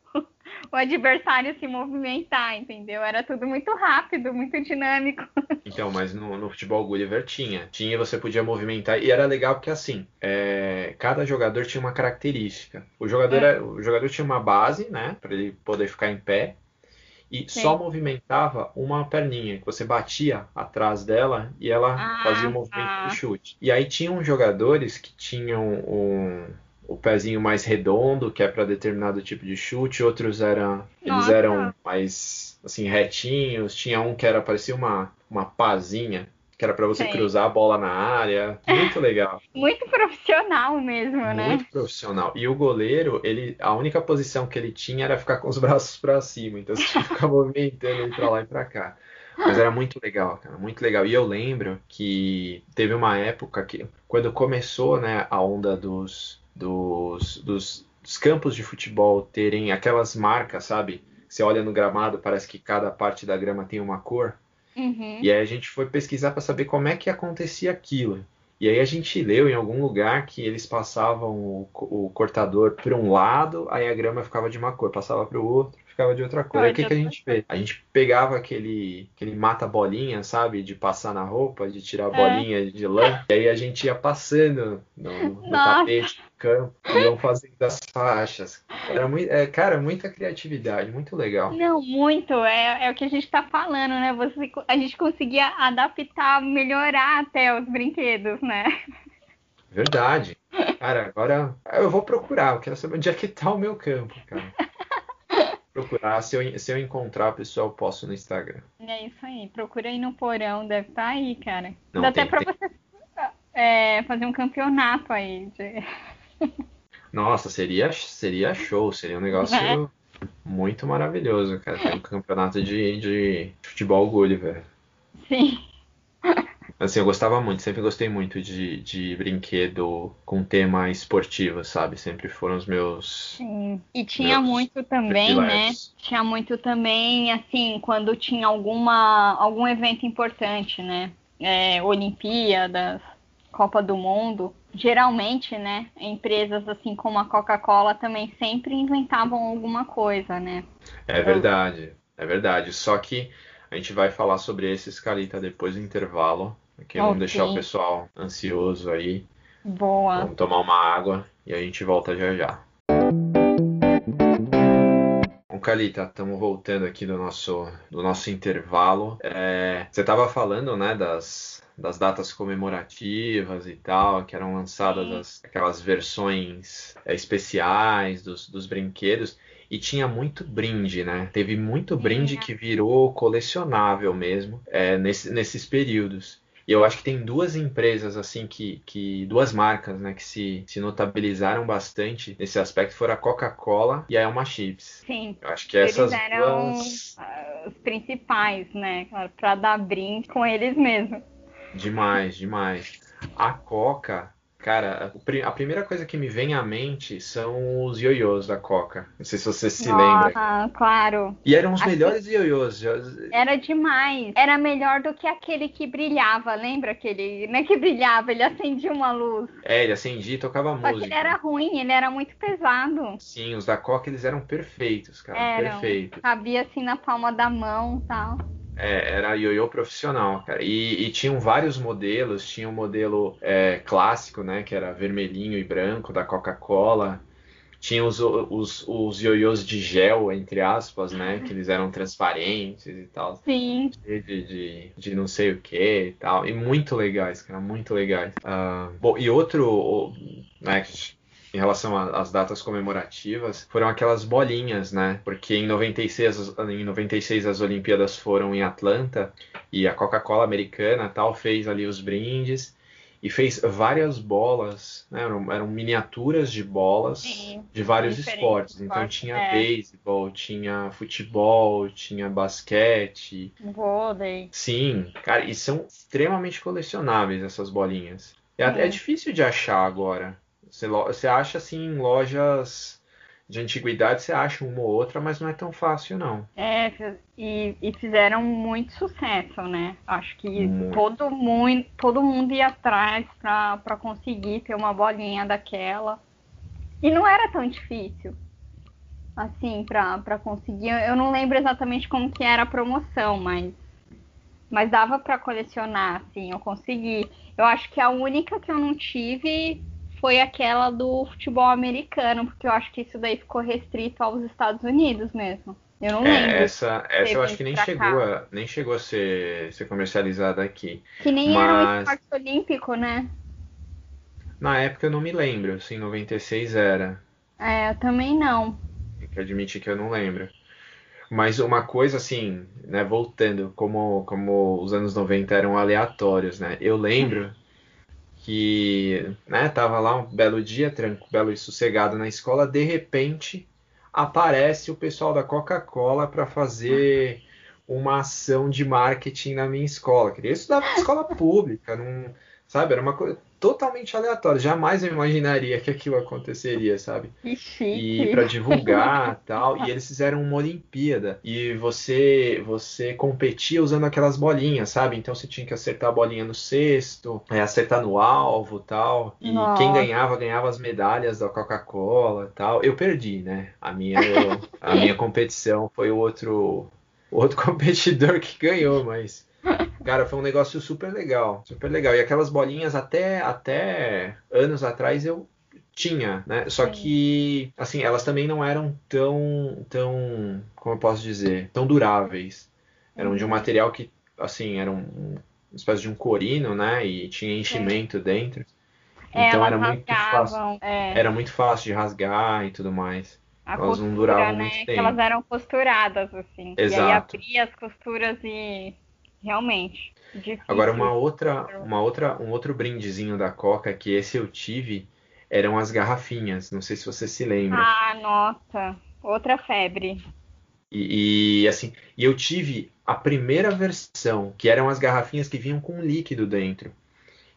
o, adversário se movimentar, entendeu? Era tudo muito rápido, muito dinâmico. Então, mas no, no futebol Gulliver tinha. Tinha, você podia movimentar. E era legal porque assim, é, cada jogador tinha uma característica. O jogador, É. era- o jogador tinha uma base, né? Pra ele poder ficar em pé. E Sim. só movimentava uma perninha, que você batia atrás dela e ela Ah, fazia o movimento tá. de chute. E aí tinham jogadores que tinham um, o pezinho mais redondo, que é para determinado tipo de chute, outros eram, eles Nossa. eram mais assim retinhos, tinha um que era parecia uma uma pazinha, que era para você Sei. cruzar a bola na área. Muito legal, Muito profissional mesmo, né? muito profissional. E o goleiro, ele a única posição que ele tinha era ficar com os braços para cima, então você tinha que ficar movimentando ele para lá e para cá. Mas era muito legal, cara, muito legal. E eu lembro que teve uma época que, quando começou, né, a onda dos, dos, dos, dos campos de futebol terem aquelas marcas, sabe? Você olha no gramado, parece que cada parte da grama tem uma cor. Uhum. E aí a gente foi pesquisar para saber como é que acontecia aquilo. E aí a gente leu em algum lugar que eles passavam o, o cortador por um lado, aí a grama ficava de uma cor, passava para o outro, ficava de outra cor. Aí o que, que a gente fez? A gente pegava aquele, aquele mata-bolinha, sabe? De passar na roupa, de tirar a É. bolinha de lã. E aí a gente ia passando no, no tapete do campo, iam fazendo as faixas. Era muito, é, cara, muita criatividade, muito legal. Não, muito. É, é o que a gente tá falando, né? Você, a gente conseguia adaptar, melhorar até os brinquedos, né? Verdade. Cara, agora eu vou procurar. Eu quero saber onde é que tá o meu campo, cara. Procurar. Se eu, se eu encontrar, pessoal, eu posto no Instagram. É isso aí. Procura aí no porão, deve estar aí, cara. Não, Dá até tem- pra tem. você é, fazer um campeonato aí. de- Nossa, seria, seria show. Seria um negócio muito maravilhoso, cara. Ter um campeonato de, de futebol Gulliver. Sim. Assim, eu gostava muito, sempre gostei muito de, de brinquedo com tema esportivo, sabe? Sempre foram os meus Sim. E tinha Meus muito também, né? Tinha muito também, assim, quando tinha alguma, algum evento importante, né? É, Olimpíadas, Copa do Mundo. Geralmente, né? Empresas assim como a Coca-Cola também sempre inventavam alguma coisa, né? É verdade, é verdade. Só que a gente vai falar sobre esse Scalita depois do intervalo. Aqui vamos Ok. deixar o pessoal ansioso aí. Boa. Vamos tomar uma água e a gente volta já já. Calita, estamos voltando aqui do nosso, do nosso intervalo. É, você estava falando, né, das, das datas comemorativas e tal, que eram lançadas as- aquelas versões é, especiais dos, dos brinquedos. E tinha muito brinde, né? Teve muito brinde que virou colecionável mesmo é, nesse- nesses períodos. E eu acho que tem duas empresas, assim, que, que duas marcas, né, que se, se notabilizaram bastante nesse aspecto, foram a Coca-Cola e a Elma Chips. Sim. Eu acho que essas Eles eram duas, ah, os principais, né? Para dar brinde com eles mesmos. demais, demais. A Coca, cara, a primeira coisa que me vem à mente são os ioiôs da Coca. Não sei se você se lembra. Ah, claro. E eram os melhores ioiôs. Era demais. Era melhor do que aquele que brilhava. Lembra aquele? Não é que brilhava, ele acendia uma luz. É, ele acendia e tocava Só que música. ele era ruim, ele era muito pesado. Sim, os da Coca, eles eram perfeitos, cara, Eram. perfeitos. Cabia assim na palma da mão e tal. É, era ioiô profissional, cara. E, e tinham vários modelos. Tinha o modelo é, clássico, né? Que era vermelhinho e branco da Coca-Cola. Tinha os, os, os ioiôs de gel, entre aspas, né? Que eles eram transparentes e tal. Sim. De, de, de não sei o que e tal. E muito legais, cara, muito legais. Uh, bom, e outro, né, em relação às datas comemorativas, foram aquelas bolinhas, né? Porque em 96, em 96 as Olimpíadas foram em Atlanta e a Coca-Cola americana tal fez ali os brindes e fez várias bolas, né? eram, eram, miniaturas de bolas Sim, de vários esportes. Então tinha é. beisebol, tinha futebol, tinha basquete, vôlei. Sim, cara, e são extremamente colecionáveis essas bolinhas. É, é difícil de achar agora. Você, você acha assim em lojas de antiguidade você acha uma ou outra, mas não é tão fácil, não. É, e, e fizeram muito sucesso, né? Acho que todo, mundo, todo mundo ia atrás para conseguir ter uma bolinha daquela. E não era tão difícil, assim, para conseguir. Eu não lembro exatamente como que era a promoção, mas, mas dava para colecionar, assim, eu consegui. Eu acho que a única que eu não tive foi aquela do futebol americano, porque eu acho que isso daí ficou restrito aos Estados Unidos mesmo. Eu não lembro. É, essa, essa eu acho que nem chegou, a, nem chegou a ser, ser comercializada aqui. Que nem mas... era um esporte olímpico, né? Na época eu não me lembro, em 96 era. É, eu também não. Tem que admitir que eu não lembro. Mas uma coisa assim, né, voltando, como, como os anos 90 eram aleatórios, né? Eu lembro que né, tava lá um belo dia, tranquilo, e sossegado na escola, de repente aparece o pessoal da Coca-Cola para fazer uma ação de marketing na minha escola. Queria estudar na escola pública, não, sabe? Era uma coisa totalmente aleatório. Jamais eu imaginaria que aquilo aconteceria, sabe? Que chique. E para divulgar tal. E eles fizeram uma Olimpíada. E você você competia usando aquelas bolinhas, sabe? Então você tinha que acertar a bolinha no cesto, é, acertar no alvo tal. E Nossa. quem ganhava, ganhava as medalhas da Coca-Cola tal. Eu perdi, né? A minha, eu, a minha competição foi o outro, o outro competidor que ganhou, mas. Cara, foi um negócio super legal, super legal. E aquelas bolinhas até, até anos atrás eu tinha, né? Só Sim. que, assim, elas também não eram tão, tão, como eu posso dizer, tão duráveis. Eram de um uhum. material que, assim, era um, uma espécie de um corino, né? E tinha enchimento é. dentro. É, então era muito fácil. É. Era muito fácil de rasgar e tudo mais. A elas costura, não duravam né? muito tempo. elas eram costuradas, assim. Exato. E aí abria as costuras e realmente. Difícil. Agora uma outra, uma outra, um outro brindezinho da Coca que esse eu tive eram as garrafinhas. Não sei se você se lembra. Ah, nossa, outra febre. E, e, assim, e eu tive a primeira versão, que eram as garrafinhas que vinham com líquido dentro.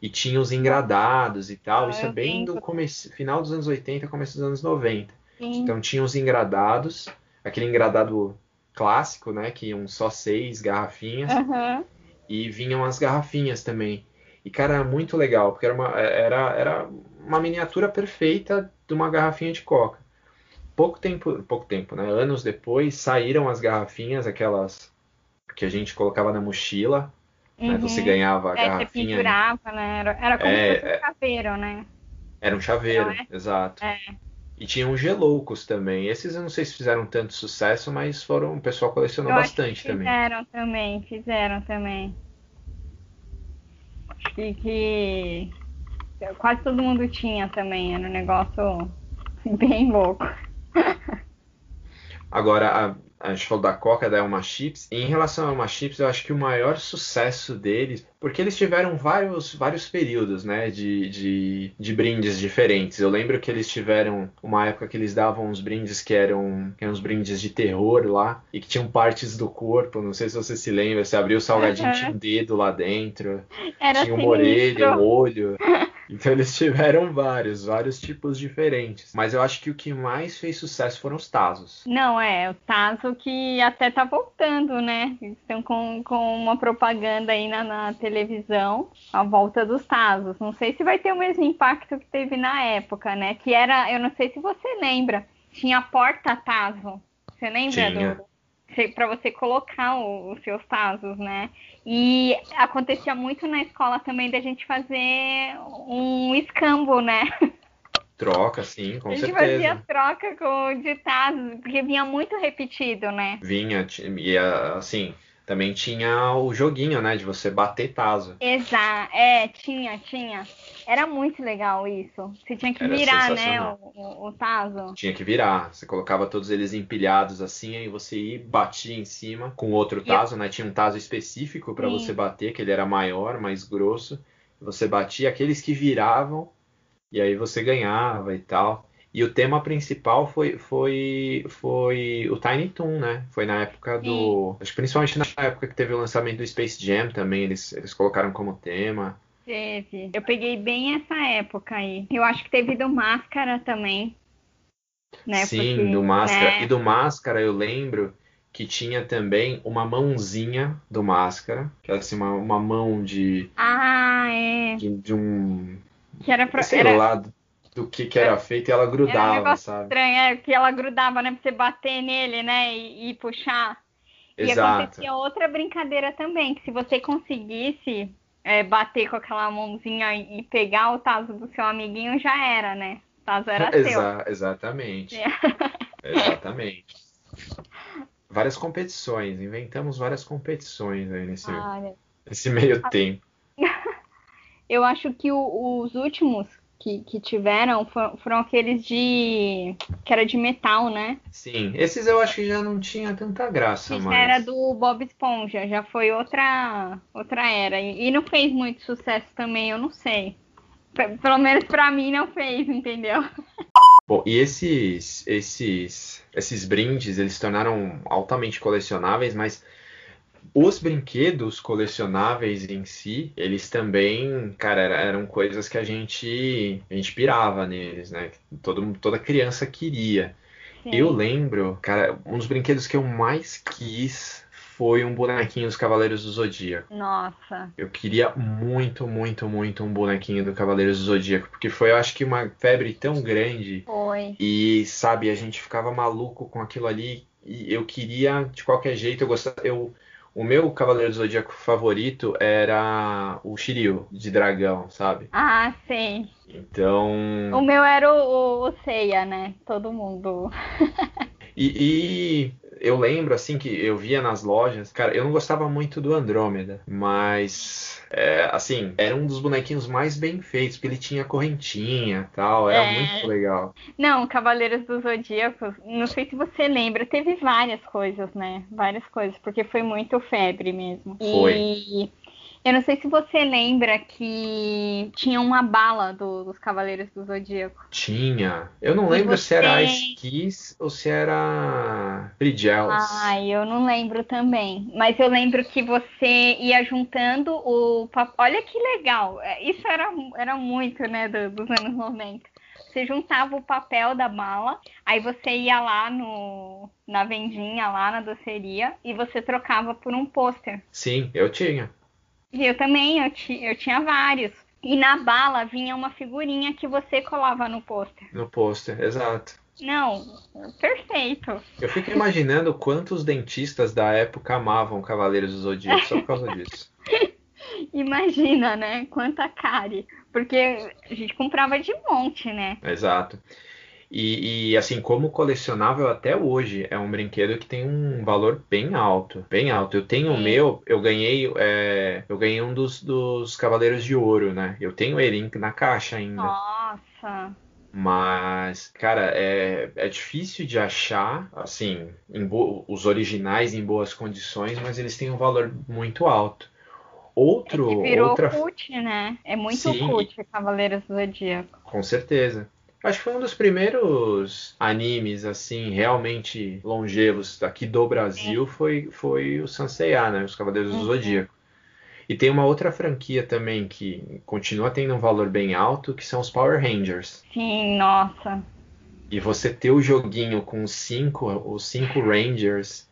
E tinha os engradados e tal. Ah, Isso é bem do começo, final dos anos 80, começo dos anos 90. Sim. Então tinha os engradados, aquele engradado clássico, né? Que iam só seis garrafinhas. Uhum. E vinham as garrafinhas também. E, cara, era muito legal, porque era uma, era, era uma miniatura perfeita de uma garrafinha de coca. Pouco tempo, pouco tempo, né? Anos depois saíram as garrafinhas, aquelas que a gente colocava na mochila. Né? Uhum. Né? Você ganhava a é, garrafinha. Você pendurava, né? Era, era como é, se fosse um é. chaveiro, né? Era um chaveiro, é? exato. É. E tinham geloucos também. Esses eu não sei se fizeram tanto sucesso, mas foram o pessoal colecionou eu bastante também. Fizeram também, fizeram também. Acho que, que quase todo mundo tinha também, era um negócio bem louco. Agora, a gente falou da Coca, da Elma Chips. E em relação à Elma Chips, eu acho que o maior sucesso deles, porque eles tiveram vários, vários períodos, né, de, de, de brindes diferentes. Eu lembro que eles tiveram uma época que eles davam uns brindes que eram, que eram uns brindes de terror lá, e que tinham partes do corpo, não sei se você se lembra, você abriu o salgadinho, uhum. tinha um dedo lá dentro, Era tinha uma orelha, um olho. Então eles tiveram vários, vários tipos diferentes. Mas eu acho que o que mais fez sucesso foram os Tazos. Não, é, o Tazo que até tá voltando, né? estão com, com uma propaganda aí na, na, televisão, a volta dos Tazos. Não sei se vai ter o mesmo impacto que teve na época, né? Que era, eu não sei se você lembra, tinha porta Tazo. Você lembra tinha. do para você colocar o, os seus tazos, né? E acontecia muito na escola também da gente fazer um escambo, né? Troca, sim, com a gente certeza. fazia troca com ditados, porque vinha muito repetido, né? Vinha, e assim, também tinha o joguinho, né, de você bater taso. Exato, é, tinha, tinha. Era muito legal isso. Você tinha que Era virar, né, o, o, o taso. Tinha que virar. Você colocava todos eles empilhados assim, aí você ia e batia em cima com outro E- taso, né? Tinha um taso específico para Sim. você bater, que ele era maior, mais grosso. Você batia aqueles que viravam e aí você ganhava e tal. E o tema principal foi, foi, foi o Tiny Toon, né? Foi na época do. Acho que principalmente na época que teve o lançamento do Space Jam também, eles, eles colocaram como tema. Teve. Eu peguei bem essa época aí. Eu acho que teve do Máscara também. Né? Sim, Porque, do Máscara. né, E do Máscara eu lembro que tinha também uma mãozinha do Máscara, que era assim, uma, uma mão de, Ah, é. de, de um. Que era pra. Sei era... lá do, que que era feito e ela grudava, negócio sabe? estranho, é que ela grudava, né? Pra você bater nele, né? E, e puxar. E Exato. acontecia outra brincadeira também, que se você conseguisse é, bater com aquela mãozinha e pegar o taso do seu amiguinho, já era, né? O taso era seu. Exa- exatamente. É. Exatamente. Várias competições, inventamos várias competições aí nesse, Olha, nesse meio tempo. eu acho que o- os últimos que, que tiveram foram, foram aqueles de. que era de metal, né? Sim, esses eu acho que já não tinha tanta graça mais. era do Bob Esponja, já foi outra, outra era. E, e não fez muito sucesso também, eu não sei. P- pelo menos pra mim não fez, entendeu? Bom, e esses, esses, esses brindes, eles se tornaram altamente colecionáveis, mas os brinquedos colecionáveis em si, eles também, cara, era- eram coisas que a gente, a gente pirava neles, né? Todo, toda criança queria. Sim. Eu lembro, cara, um dos brinquedos que eu mais quis foi um bonequinho dos Cavaleiros do Zodíaco. Nossa. Eu queria muito, muito, muito um bonequinho do Cavaleiros do Zodíaco, porque foi, eu acho que uma febre tão grande Foi. e, sabe, a gente ficava maluco com aquilo ali e eu queria, de qualquer jeito, eu gostava, eu, o meu Cavaleiro do Zodíaco favorito era o Shiryu, de dragão, sabe? Ah, sei. Então, O meu era o, o, o Seiya, né? Todo mundo. e, e eu lembro, assim, que eu via nas lojas, cara, eu não gostava muito do Andrômeda, mas, é, assim, era um dos bonequinhos mais bem feitos, porque ele tinha correntinha e tal, era É. muito legal. Não, Cavaleiros dos Zodíacos, não sei se você lembra, teve várias coisas, né? Várias coisas, porque foi muito febre mesmo. Foi. E eu não sei se você lembra que tinha uma bala do- dos Cavaleiros do Zodíaco. Tinha. Eu não lembro se era você- Ice Kiss ou se era Frigels. Ai, eu não lembro também. Mas eu lembro que você ia juntando o papel. Olha que legal. É, Isso era, era muito, né, do- dos anos 90. Você juntava o papel da bala, aí você ia lá no, na vendinha, lá na doceria, e você trocava por um pôster. Sim, eu tinha. Eu também, eu, ti, eu tinha vários. E na bala vinha uma figurinha que você colava no pôster. No pôster, exato. Não, perfeito. Eu fico imaginando quantos dentistas da época amavam Cavaleiros do Zodíaco só por causa disso. Imagina, né? Quanta cárie. Porque a gente comprava de monte, né? Exato. E, e, assim, como colecionável até hoje, é um brinquedo que tem um valor bem alto, bem alto. Eu tenho o meu, eu ganhei, é, eu ganhei um dos, dos Cavaleiros de Ouro, né? Eu tenho ele na caixa ainda. Nossa. Mas, cara, é, é difícil de achar, assim, os originais em boas condições, mas eles têm um valor muito alto. Outro, Que virou outra, cult, né? É muito Sim. cult Cavaleiros do Zodíaco. com certeza. Acho que foi um dos primeiros animes, assim, realmente longevos aqui do Brasil, foi, foi o Sanseiya, né? Os Cavaleiros do Uhum. Zodíaco. E tem uma outra franquia também que continua tendo um valor bem alto, que são os Power Rangers. Sim, nossa. E você ter o joguinho com os cinco, os cinco Rangers.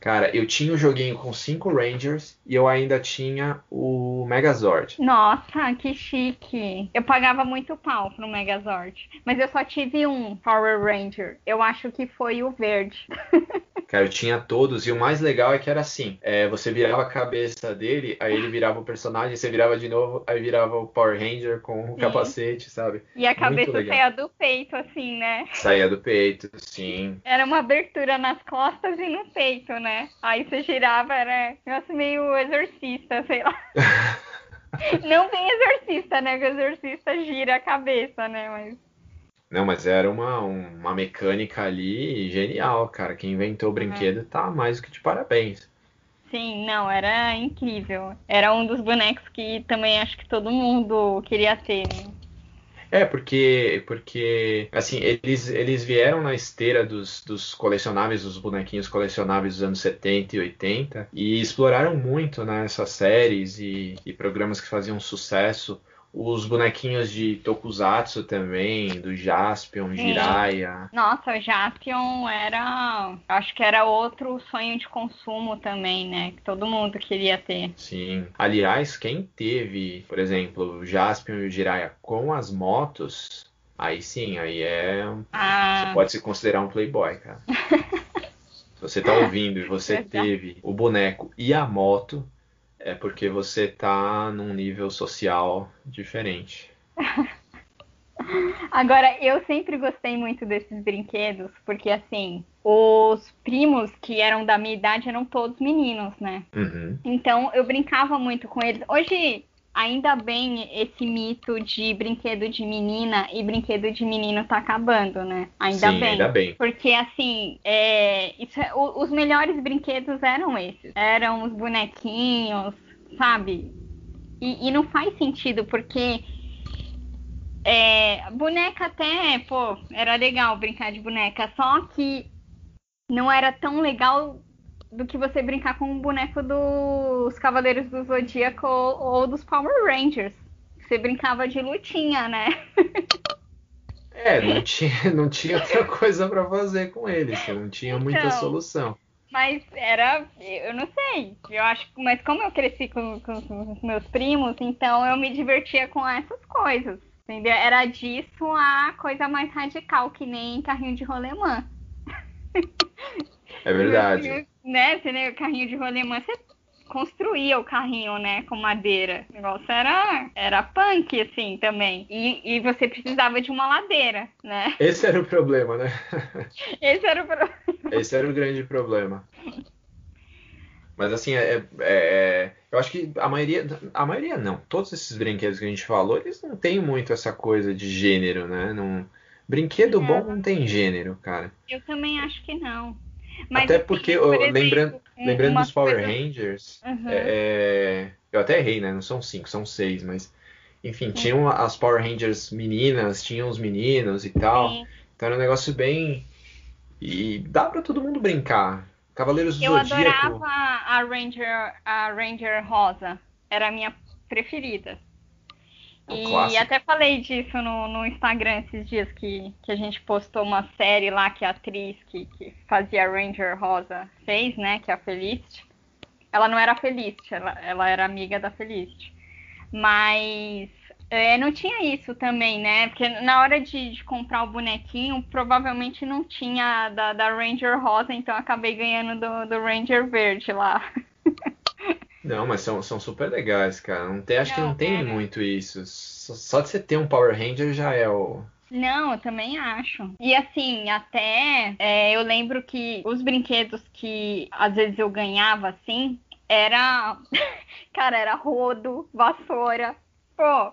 Cara, eu tinha o joguinho com cinco Rangers e eu ainda tinha o Megazord. Nossa, que chique. Eu pagava muito pau pro Megazord. Mas eu só tive um Power Ranger. Eu acho que foi o verde. Cara, eu tinha todos, e o mais legal é que era assim: é, você virava a cabeça dele, aí ele virava o personagem, você virava de novo, aí virava o Power Ranger com o Sim. capacete, sabe? E a cabeça saía do peito, assim, né? Saía do peito, sim. Era uma abertura nas costas e no peito, né? Aí você girava, era negócio meio exorcista, sei lá. Não bem exorcista, né? Que o exorcista gira a cabeça, né? Mas Não, mas era uma, uma mecânica ali genial, cara. Quem inventou o brinquedo tá mais do que de parabéns. sim, não, era incrível. Era um dos bonecos que também acho que todo mundo queria ter. né? É, porque, porque assim, eles, eles vieram na esteira dos, dos colecionáveis, dos bonequinhos colecionáveis dos anos 70 e 80 e exploraram muito, né, essas séries e, e programas que faziam sucesso. Os bonequinhos de Tokusatsu também, do Jaspion, Sim. Jiraiya. Nossa, o Jaspion era. Acho que era outro sonho de consumo também, né? Que todo mundo queria ter. Sim. Aliás, quem teve, por exemplo, o Jaspion e o Jiraiya com as motos, aí sim, aí é. Você Ah, pode se considerar um playboy, cara. Se você tá ouvindo e você teve o boneco e a moto, é porque você tá num nível social diferente. Agora, eu sempre gostei muito desses brinquedos, porque assim, os primos que eram da minha idade eram todos meninos, né? Uhum. Então eu brincava muito com eles. Hoje, ainda bem, esse mito de brinquedo de menina e brinquedo de menino tá acabando, né? Ainda Sim, bem. ainda bem. Porque assim, é, isso é- o- os melhores brinquedos eram esses. Eram os bonequinhos, sabe? E, e não faz sentido, porque é, boneca até, pô, era legal brincar de boneca, só que não era tão legal do que você brincar com um boneco dos Cavaleiros do Zodíaco ou, dos Power Rangers. Você brincava de lutinha, né? É, não tinha, não tinha outra coisa pra fazer com eles, não tinha muita Então. solução. Mas era, eu não sei, eu acho, mas como eu cresci com, com os meus primos, então eu me divertia com essas coisas, entendeu? Era disso a coisa mais radical, que nem carrinho de rolemã. É verdade. Né? Você, né, o carrinho de rolemã, você construía o carrinho, né, com madeira. O negócio era, era punk, assim, também. E, e você precisava de uma ladeira, né? Esse era o problema, né? Esse era o problema. Esse era o grande problema. Mas assim, é, é- é- eu acho que a maioria, a maioria não, todos esses brinquedos que a gente falou, eles não têm muito essa coisa de gênero, né? Não, brinquedo bom não tem gênero, cara. Eu também acho que não. Mas, Até porque, por exemplo, lembrando, um- lembrando dos Power coisa- Rangers, Uhum. é- é, eu até errei, né? Não são cinco, são seis, mas enfim, tinham as Power Rangers meninas, tinham os meninos e tal. Sim. Então era um negócio bem. E dá pra todo mundo brincar. Cavaleiros do Eu Zodíaco. adorava a Ranger, a Ranger Rosa. Era a minha preferida. É E clássico. até falei disso no, no Instagram esses dias que, que a gente postou uma série lá que a atriz que, que fazia Ranger Rosa fez, né? Que é a Felicity. Ela não era a Felicity, ela, ela era amiga da Felicity. Mas é, não tinha isso também, né? Porque na hora de, de comprar o bonequinho, provavelmente não tinha da, da Ranger Rosa, então eu acabei ganhando do, do Ranger Verde lá. Não, mas são, são super legais, cara. Não tem, acho que Não, não tem é. muito isso. Só, só de você ter um Power Ranger já é o. Não, eu também acho. E assim, até é, eu lembro que os brinquedos que às vezes eu ganhava assim, era. Cara, era rodo, vassoura. Pô.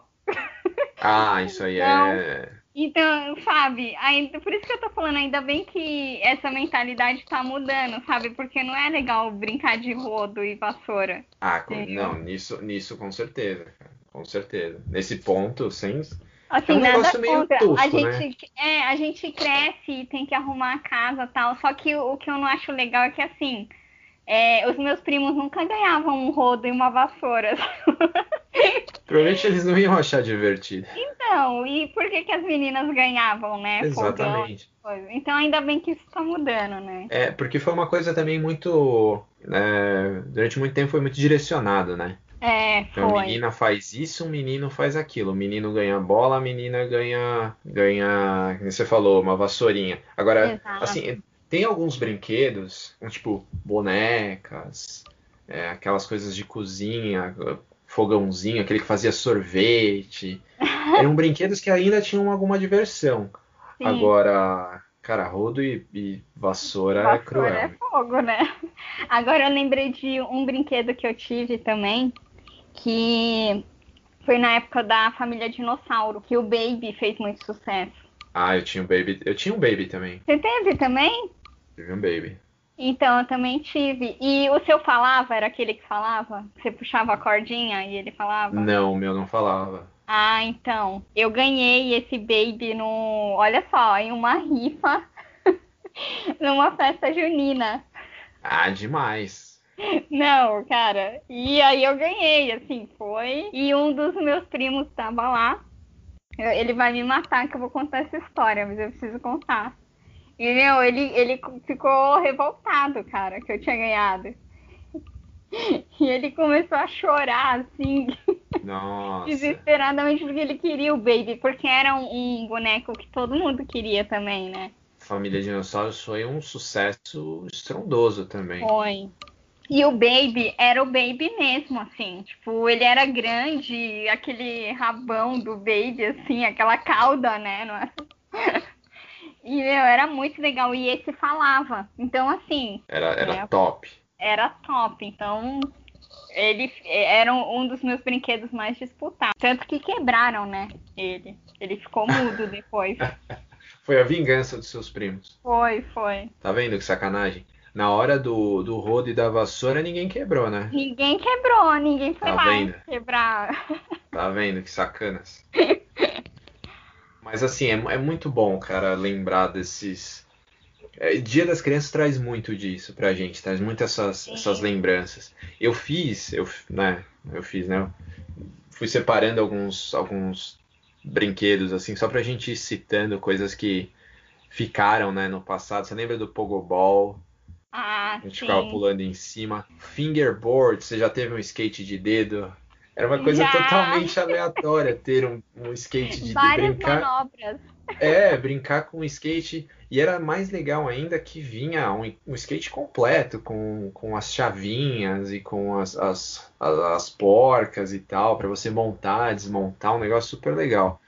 Ah, isso aí Não. é. Então, sabe, ainda, por isso que eu tô falando, ainda bem que essa mentalidade tá mudando, sabe? Porque não é legal brincar de rodo e vassoura. Ah, com- Entendeu? não, nisso, nisso com certeza, cara. Com certeza. Nesse ponto, sem. Assim, É um nada negócio meio contra. tosco, a né? gente, é, a gente cresce e tem que arrumar a casa e tal. Só que o, o que eu não acho legal é que assim, é, os meus primos nunca ganhavam um rodo e uma vassoura. Provavelmente eles não iam achar divertido. Então, e por que, que as meninas ganhavam, né? Exatamente. Então ainda bem que isso tá mudando, né? É, porque foi uma coisa também muito. né, durante muito tempo foi muito direcionado, né? É, Então, a foi. menina faz isso, o menino faz aquilo. O menino ganha bola, a menina ganha, ganha, como você falou, uma vassourinha. Agora, Exato. assim, tem alguns brinquedos, tipo bonecas, é, aquelas coisas de cozinha, fogãozinho, aquele que fazia sorvete. Eram brinquedos que ainda tinham alguma diversão. Sim. Agora, cara, rodo e, e vassoura, vassoura, é cruel. é fogo, né? Agora eu lembrei de um brinquedo que eu tive também, que foi na época da família dinossauro, que o Baby fez muito sucesso. Ah, eu tinha um Baby. Eu tinha um Baby também. Você teve também? Tive um Baby. Então, eu também tive. E o seu falava? Era aquele que falava? Você puxava a cordinha e ele falava? Não, o meu não falava. Ah, então. Eu ganhei esse baby no. Olha só, em uma rifa. numa festa junina. Ah, demais. Não, cara. E aí eu ganhei, assim, foi. E um dos meus primos tava lá. Ele vai me matar que eu vou contar essa história, mas eu preciso contar. E, meu, ele, ele ficou revoltado, cara, que eu tinha ganhado. E ele começou a chorar, assim. Nossa. desesperadamente, porque ele queria o Baby. Porque era um, um, boneco que todo mundo queria também, né? Família Dinossauros foi um sucesso estrondoso também. Foi. E o Baby era o Baby mesmo, assim. Tipo, ele era grande, aquele rabão do Baby, assim, aquela cauda, né? Não é? E, meu, era muito legal. E esse falava. Então, assim. Era, era é, top. Era top. Então, ele era um dos meus brinquedos mais disputados. Tanto que quebraram, né? Ele. Ele ficou mudo depois. foi a vingança dos seus primos. Foi, foi. Tá vendo que sacanagem? Na hora do, do rodo e da vassoura, ninguém quebrou, né? Ninguém quebrou, ninguém foi tá lá vendo? quebrar. Tá vendo que sacanas? Mas assim, é, é muito bom, cara, lembrar desses. É, Dia das Crianças traz muito disso pra gente, traz muito essas, essas lembranças. Eu fiz, eu, né, eu fiz, né? Fui separando alguns, alguns brinquedos, assim, só pra gente ir citando coisas que ficaram, né, no passado. Você lembra do Pogobol? Ah, a gente sim. ficava pulando em cima. Fingerboard, você já teve um skate de dedo? Era uma coisa Já. totalmente aleatória ter um, um skate de, Várias brincar. manobras. É, brincar com um skate. E era mais legal ainda que vinha um, um skate completo, com, com as chavinhas e com as, as, as, as porcas e tal, para você montar, desmontar, um negócio super legal.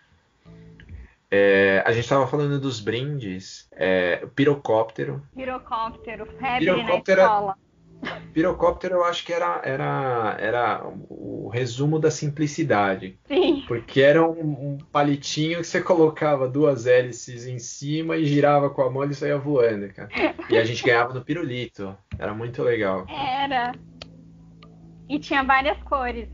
É, a gente estava falando dos brindes, é, pirocóptero. Pirocóptero, febre pirocóptero, na escola. Pirocóptero eu acho que era, era, era o resumo da simplicidade. Sim. Porque era um, um, palitinho que você colocava duas hélices em cima e girava com a mão e saía voando, cara. E a gente ganhava no pirulito. Era muito legal. Era. E tinha várias cores.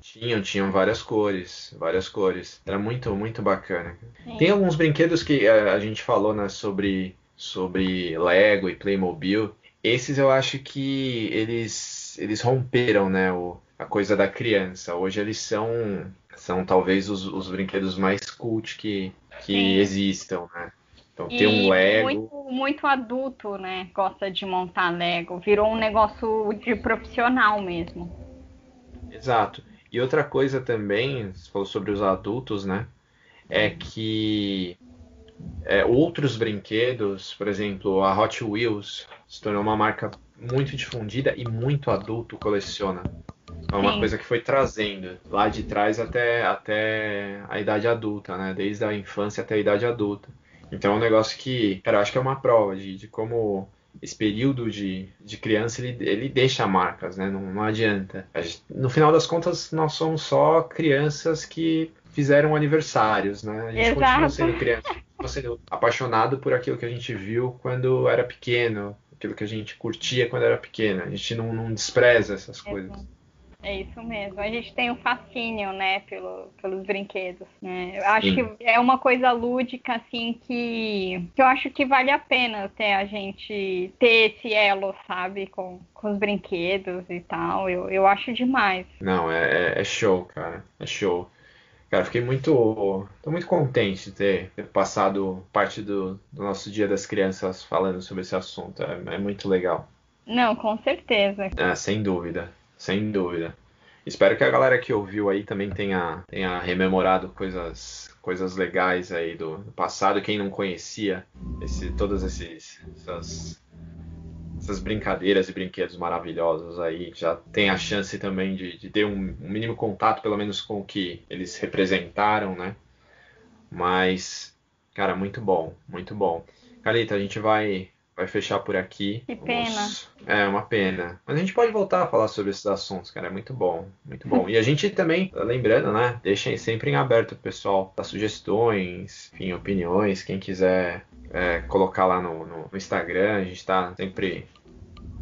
Tinham, tinham várias cores, várias cores. Era muito, muito bacana. Sim. Tem alguns brinquedos que a, eh, a gente falou, né, sobre, sobre Lego e Playmobil esses eu acho que eles, eles romperam, né, o, a coisa da criança. Hoje eles são, são talvez os, os brinquedos mais cult que, que existam, né? Então e ter um Lego. Muito, muito adulto, né? Gosta de montar Lego. Virou um negócio de profissional mesmo. Exato. E outra coisa também, você falou sobre os adultos, né? É que é, outros brinquedos, por exemplo, a Hot Wheels se tornou uma marca muito difundida e muito adulto coleciona. É uma Sim. coisa que foi trazendo lá de trás até, até a idade adulta, né? Desde a infância até a idade adulta. Então é um negócio que, cara, eu acho que é uma prova de, de como esse período de, de criança ele, ele deixa marcas, né? Não, não adianta. Gente, no final das contas, nós somos só crianças que fizeram aniversários, né? A gente Exato. continua sendo criança, continua sendo apaixonado por aquilo que a gente viu quando era pequeno, aquilo que a gente curtia quando era pequeno. A gente não, não despreza essas coisas. É isso mesmo. A gente tem um fascínio, né, pelo, pelos brinquedos. Né? Eu acho Sim. que é uma coisa lúdica, assim, que, que eu acho que vale a pena até a gente ter esse elo, sabe, com, com os brinquedos e tal. Eu, eu acho demais. Não, é, é show, cara. É show. Cara, fiquei muito. tô muito contente de ter, ter passado parte do, do, nosso Dia das Crianças falando sobre esse assunto. É, é muito legal. Não, com certeza. É, sem dúvida. Sem dúvida. Espero que a galera que ouviu aí também tenha, tenha rememorado coisas, coisas legais aí do, do passado. Quem não conhecia esse, todas esses, essas, essas brincadeiras e brinquedos maravilhosos aí, já tem a chance também de, de ter um, um, mínimo contato, pelo menos com o que eles representaram, né? Mas, cara, muito bom, muito bom. Calita, a gente vai vai fechar por aqui. Que pena. É, uma pena. Mas a gente pode voltar a falar sobre esses assuntos, cara. É muito bom, muito bom. E a gente também, lembrando, né? Deixem sempre em aberto o pessoal dar sugestões, enfim, opiniões. Quem quiser é, colocar lá no, no, no Instagram, a gente está sempre,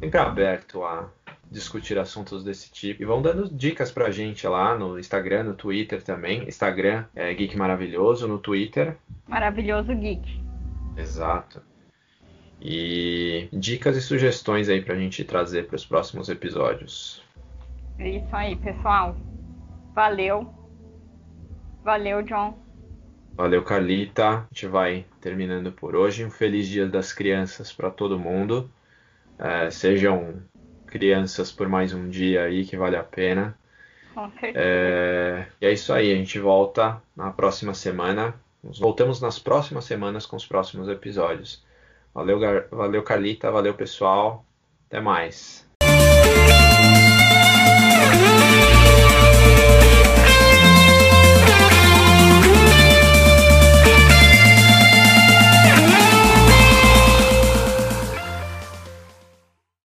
sempre aberto a discutir assuntos desse tipo. E vão dando dicas pra gente lá no Instagram, no Twitter também. Instagram é Geek Maravilhoso, no Twitter. Maravilhoso Geek. Exato e dicas e sugestões aí para a gente trazer para os próximos episódios. É isso aí, pessoal. Valeu. Valeu, John. Valeu, Carlita. A gente vai terminando por hoje. Um feliz Dia das Crianças para todo mundo. É, sejam crianças por mais um dia aí que vale a pena. É, e é isso aí. A gente volta na próxima semana. Voltamos nas próximas semanas com os próximos episódios. Valeu, valeu Carlita, valeu pessoal. Até mais.